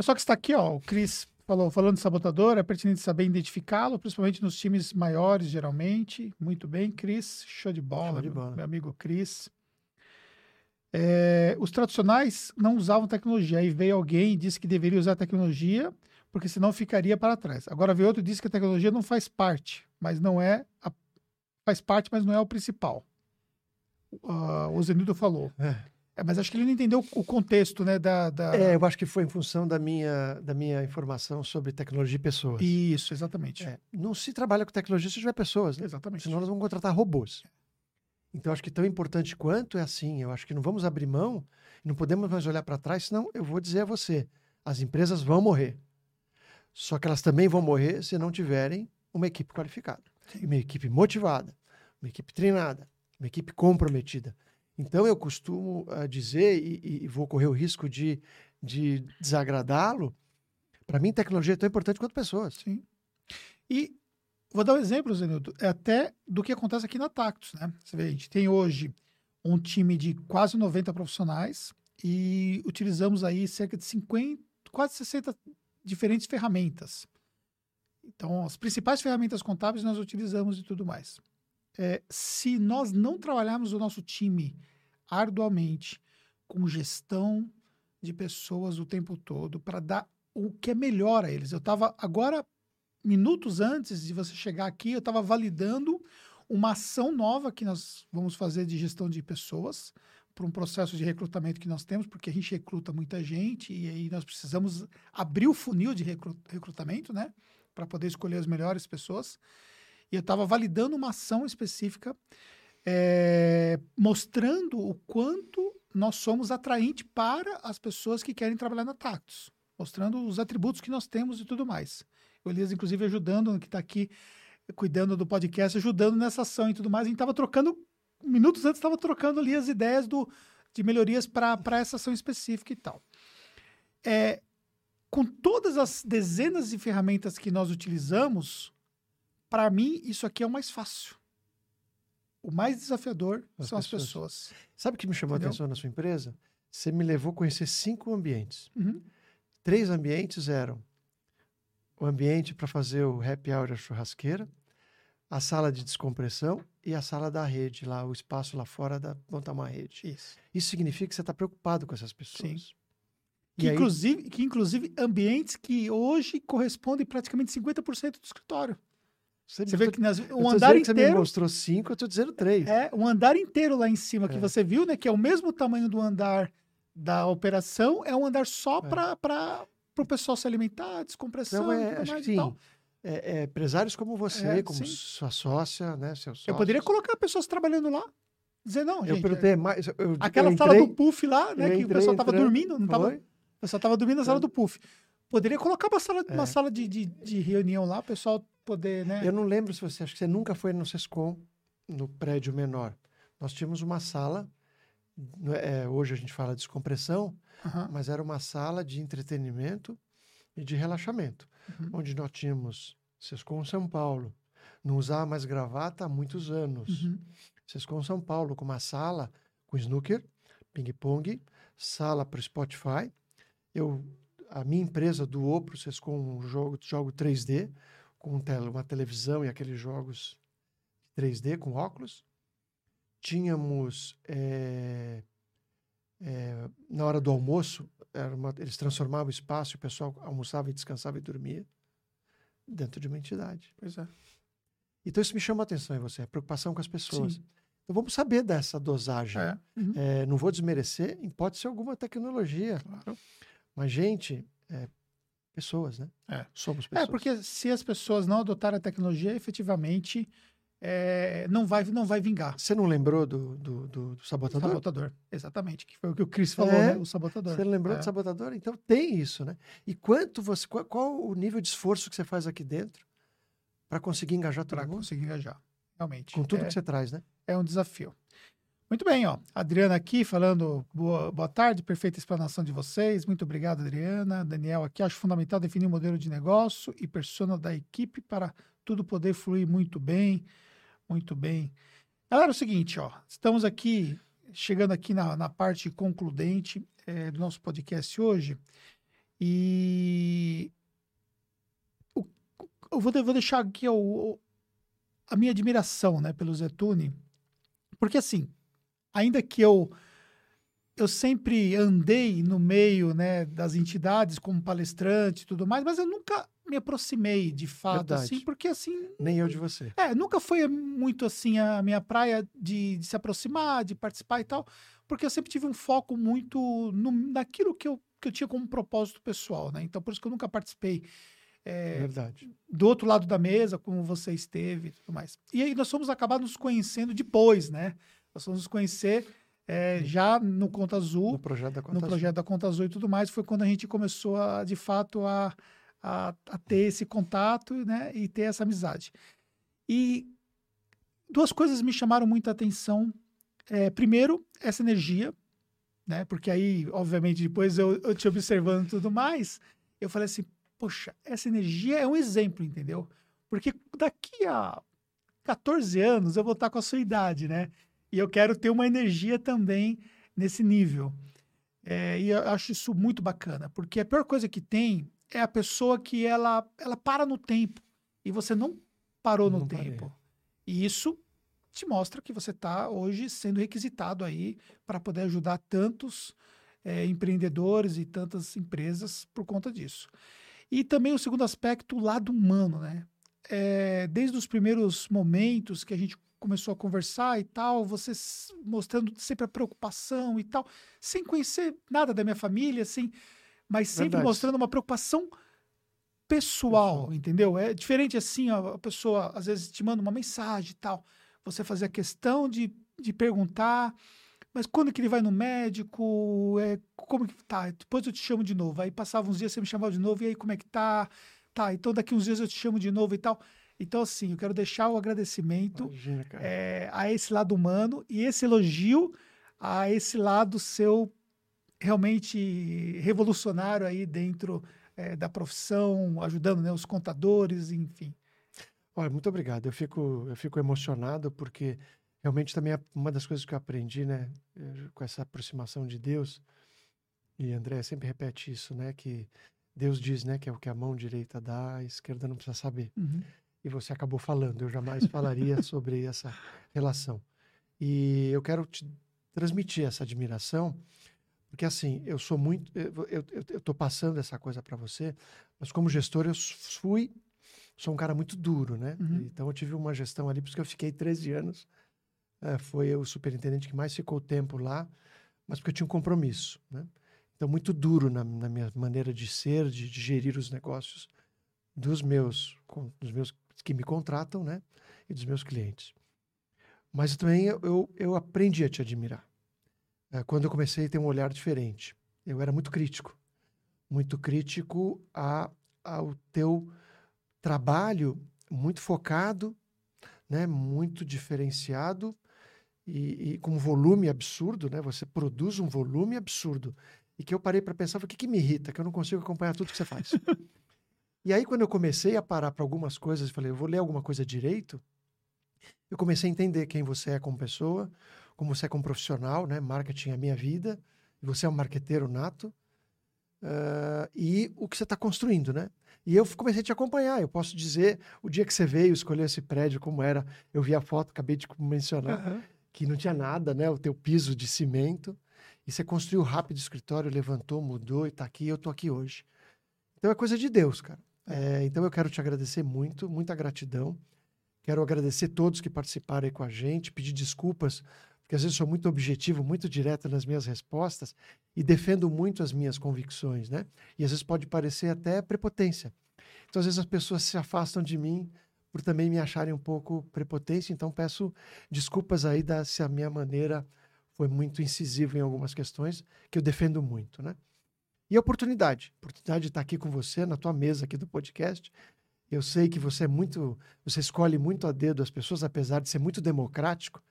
Pessoal que está aqui, ó, o Cris falou, falando de sabotador, é pertinente saber identificá-lo, principalmente nos times maiores, geralmente. Muito bem, Cris. Show de bola, Show de meu- bola. meu amigo Cris. É, os tradicionais não usavam tecnologia. Aí veio alguém e disse que deveria usar tecnologia, porque senão ficaria para trás. Agora veio outro e disse que a tecnologia não faz parte, mas não é. a- faz parte, mas não é o principal. Ah, o Zenildo falou. É. É, mas acho que ele não entendeu o contexto, né, da... da... É, eu acho que foi em função da minha, da minha informação sobre tecnologia e pessoas. Isso, exatamente. É, não se trabalha com tecnologia se tiver pessoas, né? Exatamente. Senão nós vamos contratar robôs. Então, acho que tão importante quanto é assim. Eu acho que não vamos abrir mão, não podemos mais olhar para trás, senão eu vou dizer a você: as empresas vão morrer. Só que elas também vão morrer se não tiverem uma equipe qualificada, uma equipe motivada, uma equipe treinada, uma equipe comprometida. Então, eu costumo ah, dizer, e, e- e vou correr o risco de, de desagradá-lo, para mim, tecnologia é tão importante quanto pessoas. Sim. E vou dar um exemplo, Zenildo, é até do que acontece aqui na Tactus, né? Você vê, a gente tem hoje um time de quase 90 profissionais e utilizamos aí cerca de 50, quase 60 diferentes ferramentas. Então, as principais ferramentas contábeis nós utilizamos e tudo mais. É, se nós não trabalharmos o nosso time arduamente com gestão de pessoas o tempo todo para dar o que é melhor a eles. Eu estava agora, minutos antes de você chegar aqui, eu estava validando uma ação nova que nós vamos fazer de gestão de pessoas para um processo de recrutamento que nós temos, porque a gente recruta muita gente e aí nós precisamos abrir o funil de recru- recrutamento, né, para poder escolher as melhores pessoas. E eu estava validando uma ação específica, eh, mostrando o quanto nós somos atraente para as pessoas que querem trabalhar na Tactus, mostrando os atributos que nós temos e tudo mais. O Elias, inclusive, ajudando, que está aqui cuidando do podcast, ajudando nessa ação e tudo mais. A gente estava trocando, minutos antes, estava trocando ali as ideias do, de melhorias para essa ação específica e tal. É, com todas as dezenas de ferramentas que nós utilizamos, para mim, isso aqui é o mais fácil. O mais desafiador As são as pessoas. pessoas. Sabe o que me chamou Entendeu? a atenção na sua empresa? Você me levou a conhecer cinco ambientes. Uhum. Três ambientes eram o ambiente para fazer o happy hour e a churrasqueira, a sala de descompressão e a sala da rede, lá, o espaço lá fora da montar uma rede. Isso. Isso significa que você está preocupado com essas pessoas. Que, E aí- inclusive, que inclusive ambientes que hoje correspondem praticamente 50% do escritório. Você, Você vê que nas, eu um andar que você me inteiro mostrou cinco, eu estou dizendo três. é um andar inteiro lá em cima que É. você viu, né? Que é o mesmo tamanho do andar da operação, é um andar só É. para o pessoal se alimentar, descompressão Então, e é, acho mais que sim. tal. É, é, empresários como você, É, como sim. sua sócia, né? Seu Eu poderia sócio. colocar pessoas trabalhando lá. Dizer, não, Eu gente. perguntei é- mais. eu- eu aquela entrei, sala do puff lá, né? eu Que o entrei pessoal tava entrando, dormindo, não tava, foi? o pessoal tava dormindo na sala do puff. Poderia colocar uma sala, uma sala de, de, de reunião lá, o pessoal poder, né? Eu não lembro se você, acho que você nunca foi no Sescom, no prédio menor. Nós tínhamos uma sala, não é, hoje a gente fala de descompressão, Aham. mas era uma sala de entretenimento e de relaxamento, Uhum. onde nós tínhamos Sescom São Paulo, não usava mais gravata há muitos anos. Uhum. Sescom São Paulo com uma sala com snooker, ping-pong, sala para o Spotify. Eu, a minha empresa doou para o Sescom um jogo, jogo 3D, com uma televisão e aqueles jogos 3D com óculos. Tínhamos, eh, eh, na hora do almoço, era uma- eles transformavam o espaço, o pessoal almoçava e descansava e dormia dentro de uma entidade. Pois é. Então isso me chama a atenção em você, a preocupação com as pessoas. Sim. Então vamos saber dessa dosagem. É. Uhum. É, não vou desmerecer, em pode ser alguma tecnologia, Claro. mas gente, é, pessoas, né? É. Somos É, pessoas. porque se as pessoas não adotarem a tecnologia, efetivamente é, não, vai, não vai vingar. Você não lembrou do, do, do, do sabotador? Sabotador, exatamente. Que foi o que o Chris falou, É. né? O sabotador. Você lembrou É. do sabotador? Então tem isso, né? E quanto você, qual, qual o nível de esforço que você faz aqui dentro para conseguir engajar todo Para conseguir engajar. Realmente. com tudo é, que você traz, né? é um desafio. Muito bem, ó. Adriana aqui falando boa, boa tarde, perfeita explanação de vocês. Muito obrigado, Adriana. Daniel aqui, acho fundamental definir o modelo de negócio e persona da equipe para tudo poder fluir muito bem. Muito bem. Galera, é o seguinte, ó. Estamos aqui, chegando aqui na, na parte concludente eh, do nosso podcast hoje. E o- eu vou, vou deixar aqui o- o- a minha admiração né, pelo Zetune. Porque assim, ainda que eu eu sempre andei no meio né, das entidades como palestrante e tudo mais, mas eu nunca me aproximei de fato, Verdade. assim, porque assim, Nem eu de você. é, nunca foi muito assim a minha praia de, de se aproximar, de participar e tal, porque eu sempre tive um foco muito no, naquilo que eu, que eu tinha como propósito pessoal, né? Então, por isso que eu nunca participei É, verdade. do outro lado da mesa, como você esteve e tudo mais. E aí nós fomos acabar nos conhecendo depois, né? Nós fomos nos conhecer é, já no Conta Azul, No projeto da no Conta Azul. projeto da Conta Azul e tudo mais, foi quando a gente começou a, de fato, a, a, a ter esse contato, né? E ter essa amizade. E duas coisas me chamaram muita atenção. É, primeiro, essa energia, né? Porque aí, obviamente, depois eu, eu te observando e tudo mais, eu falei assim, poxa, essa energia é um exemplo, entendeu? Porque daqui a 14 anos eu vou estar com a sua idade, né? E eu quero ter uma energia também nesse nível. É, e eu acho isso muito bacana, porque a pior coisa que tem é a pessoa que ela, ela para no tempo e você não parou no Não parei. tempo. E isso te mostra que você está hoje sendo requisitado aí para poder ajudar tantos é, empreendedores e tantas empresas por conta disso. E também o segundo aspecto, o lado humano, né? É, desde os primeiros momentos que a gente começou a conversar e tal, você mostrando sempre a preocupação e tal, sem conhecer nada da minha família, assim, mas sempre Verdade. mostrando uma preocupação pessoal, Pessoal. entendeu? É diferente assim, a pessoa às vezes te manda uma mensagem e tal, você fazer a questão de, de perguntar, mas quando que ele vai no médico? É, como que tá? Depois eu te chamo de novo. Aí passava uns dias, você me chamava de novo, e aí como é que tá? Tá, então daqui uns dias eu te chamo de novo e tal. Então, assim, eu quero deixar o agradecimento Imagina, é, a esse lado humano e esse elogio a esse lado seu realmente revolucionário aí dentro é, da profissão, ajudando né, os contadores, enfim. Olha, muito obrigado. Eu fico, eu fico emocionado porque realmente também é uma das coisas que eu aprendi, né, com essa aproximação de Deus. E André sempre repete isso, né, que Deus diz, né, que é o que a mão direita dá, a esquerda não precisa saber. E você acabou falando, eu jamais falaria <laughs> sobre essa relação. E eu quero te transmitir essa admiração, porque assim, eu sou muito. Eu estou passando essa coisa para você, mas como gestor eu fui. Sou um cara muito duro, né? Uhum. Então eu tive uma gestão ali, por isso que eu fiquei 13 anos. É, foi o superintendente que mais ficou tempo lá, mas porque eu tinha um compromisso, né? Então, muito duro na, na minha maneira de ser, de, de gerir os negócios dos meus, com- dos meus que me contratam, né? E dos meus clientes. Mas também eu, eu, eu aprendi a te admirar. É, quando eu comecei a ter um olhar diferente. Eu era muito crítico. Muito crítico a, ao teu trabalho muito focado, né? Muito diferenciado e, e com um volume absurdo, né? Você produz um volume absurdo. E que eu parei para pensar, o que, que me irrita? Que eu não consigo acompanhar tudo que você faz. <laughs> E aí, quando eu comecei a parar para algumas coisas, eu falei, eu vou ler alguma coisa direito, eu comecei a entender quem você é como pessoa, como você é como profissional, né? Marketing é a minha vida, e você é um marqueteiro nato, ah, e o que você está construindo, né? E eu comecei a te acompanhar. Eu posso dizer, o dia que você veio escolher esse prédio, como era, eu vi a foto, acabei de mencionar, que não tinha nada, né? O teu piso de cimento. E você construiu rápido o escritório, levantou, mudou e está aqui. Eu estou aqui hoje. Então é coisa de Deus, cara. É, então eu quero te agradecer muito, muita gratidão. Quero agradecer todos que participaram aí com a gente, pedir desculpas, porque às vezes sou muito objetivo, muito direto nas minhas respostas e defendo muito as minhas convicções, né? E às vezes pode parecer até prepotência. Então às vezes as pessoas se afastam de mim por também me acharem um pouco prepotência. Então, peço desculpas aí da, se a minha maneira foi muito incisiva em algumas questões, que eu defendo muito, né? E a oportunidade. Oportunidade de estar aqui com você, na tua mesa aqui do podcast. Eu sei que você é muito, você escolhe muito a dedo as pessoas, apesar de ser muito democrático,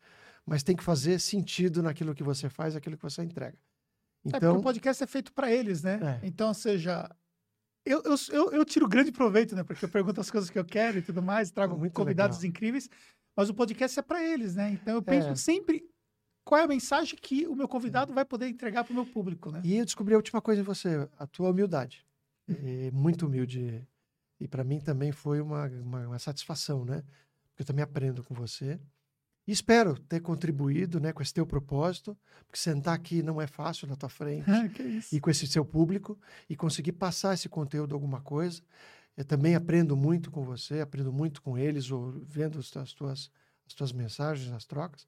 mas tem que fazer sentido naquilo que você faz, aquilo que você entrega. É Então, o podcast é feito para eles, né? É. Então, ou seja, eu, eu, eu, eu tiro grande proveito, né? Porque eu pergunto as coisas que eu quero e tudo mais, trago Muito convidados legal. incríveis, mas o podcast é para eles, né? Então eu penso É. sempre qual é a mensagem que o meu convidado vai poder entregar para o meu público, né? E eu descobri a última coisa em você, a tua humildade. Muito humilde. E para mim também foi uma, uma, uma satisfação, né? Porque eu também aprendo com você. E espero ter contribuído né, com esse teu propósito, porque sentar aqui não é fácil na tua frente, <laughs> que isso. e com esse seu público, e conseguir passar esse conteúdo alguma coisa. Eu também aprendo muito com você, aprendo muito com eles, ou vendo as tuas, tuas- as tuas mensagens, as trocas.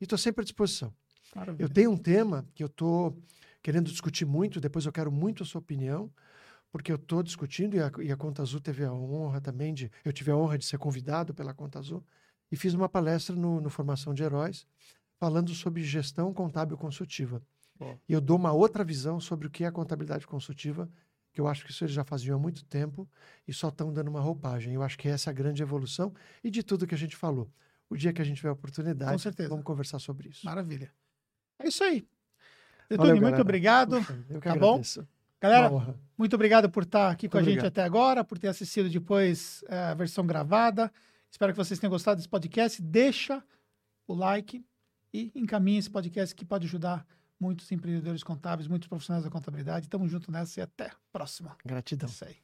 E estou sempre à disposição. Maravilha. Eu tenho um tema que eu estou querendo discutir muito, depois eu quero muito a sua opinião, porque eu estou discutindo e a, e a Conta Azul teve a honra também de. Eu tive a honra de ser convidado pela Conta Azul e fiz uma palestra no, no Formação de Heróis falando sobre gestão contábil consultiva. Boa. E eu dou uma outra visão sobre o que é a contabilidade consultiva, que eu acho que isso eles já faziam há muito tempo e só estão dando uma roupagem. Eu acho que essa é a grande evolução e de tudo que a gente falou. O dia que a gente tiver a oportunidade, Com certeza. vamos conversar sobre isso. Maravilha. É isso aí. Detone, muito galera. obrigado. Puxa, eu que Tá bom? agradeço. Galera, Uma honra. muito obrigado por estar aqui com a Muito gente obrigado. até agora, por ter assistido depois eh, a versão gravada. Espero que vocês tenham gostado desse podcast. Deixa o like e encaminhe esse podcast que pode ajudar muitos empreendedores contábeis, muitos profissionais da contabilidade. Tamo junto nessa e até a próxima. Gratidão. Isso aí.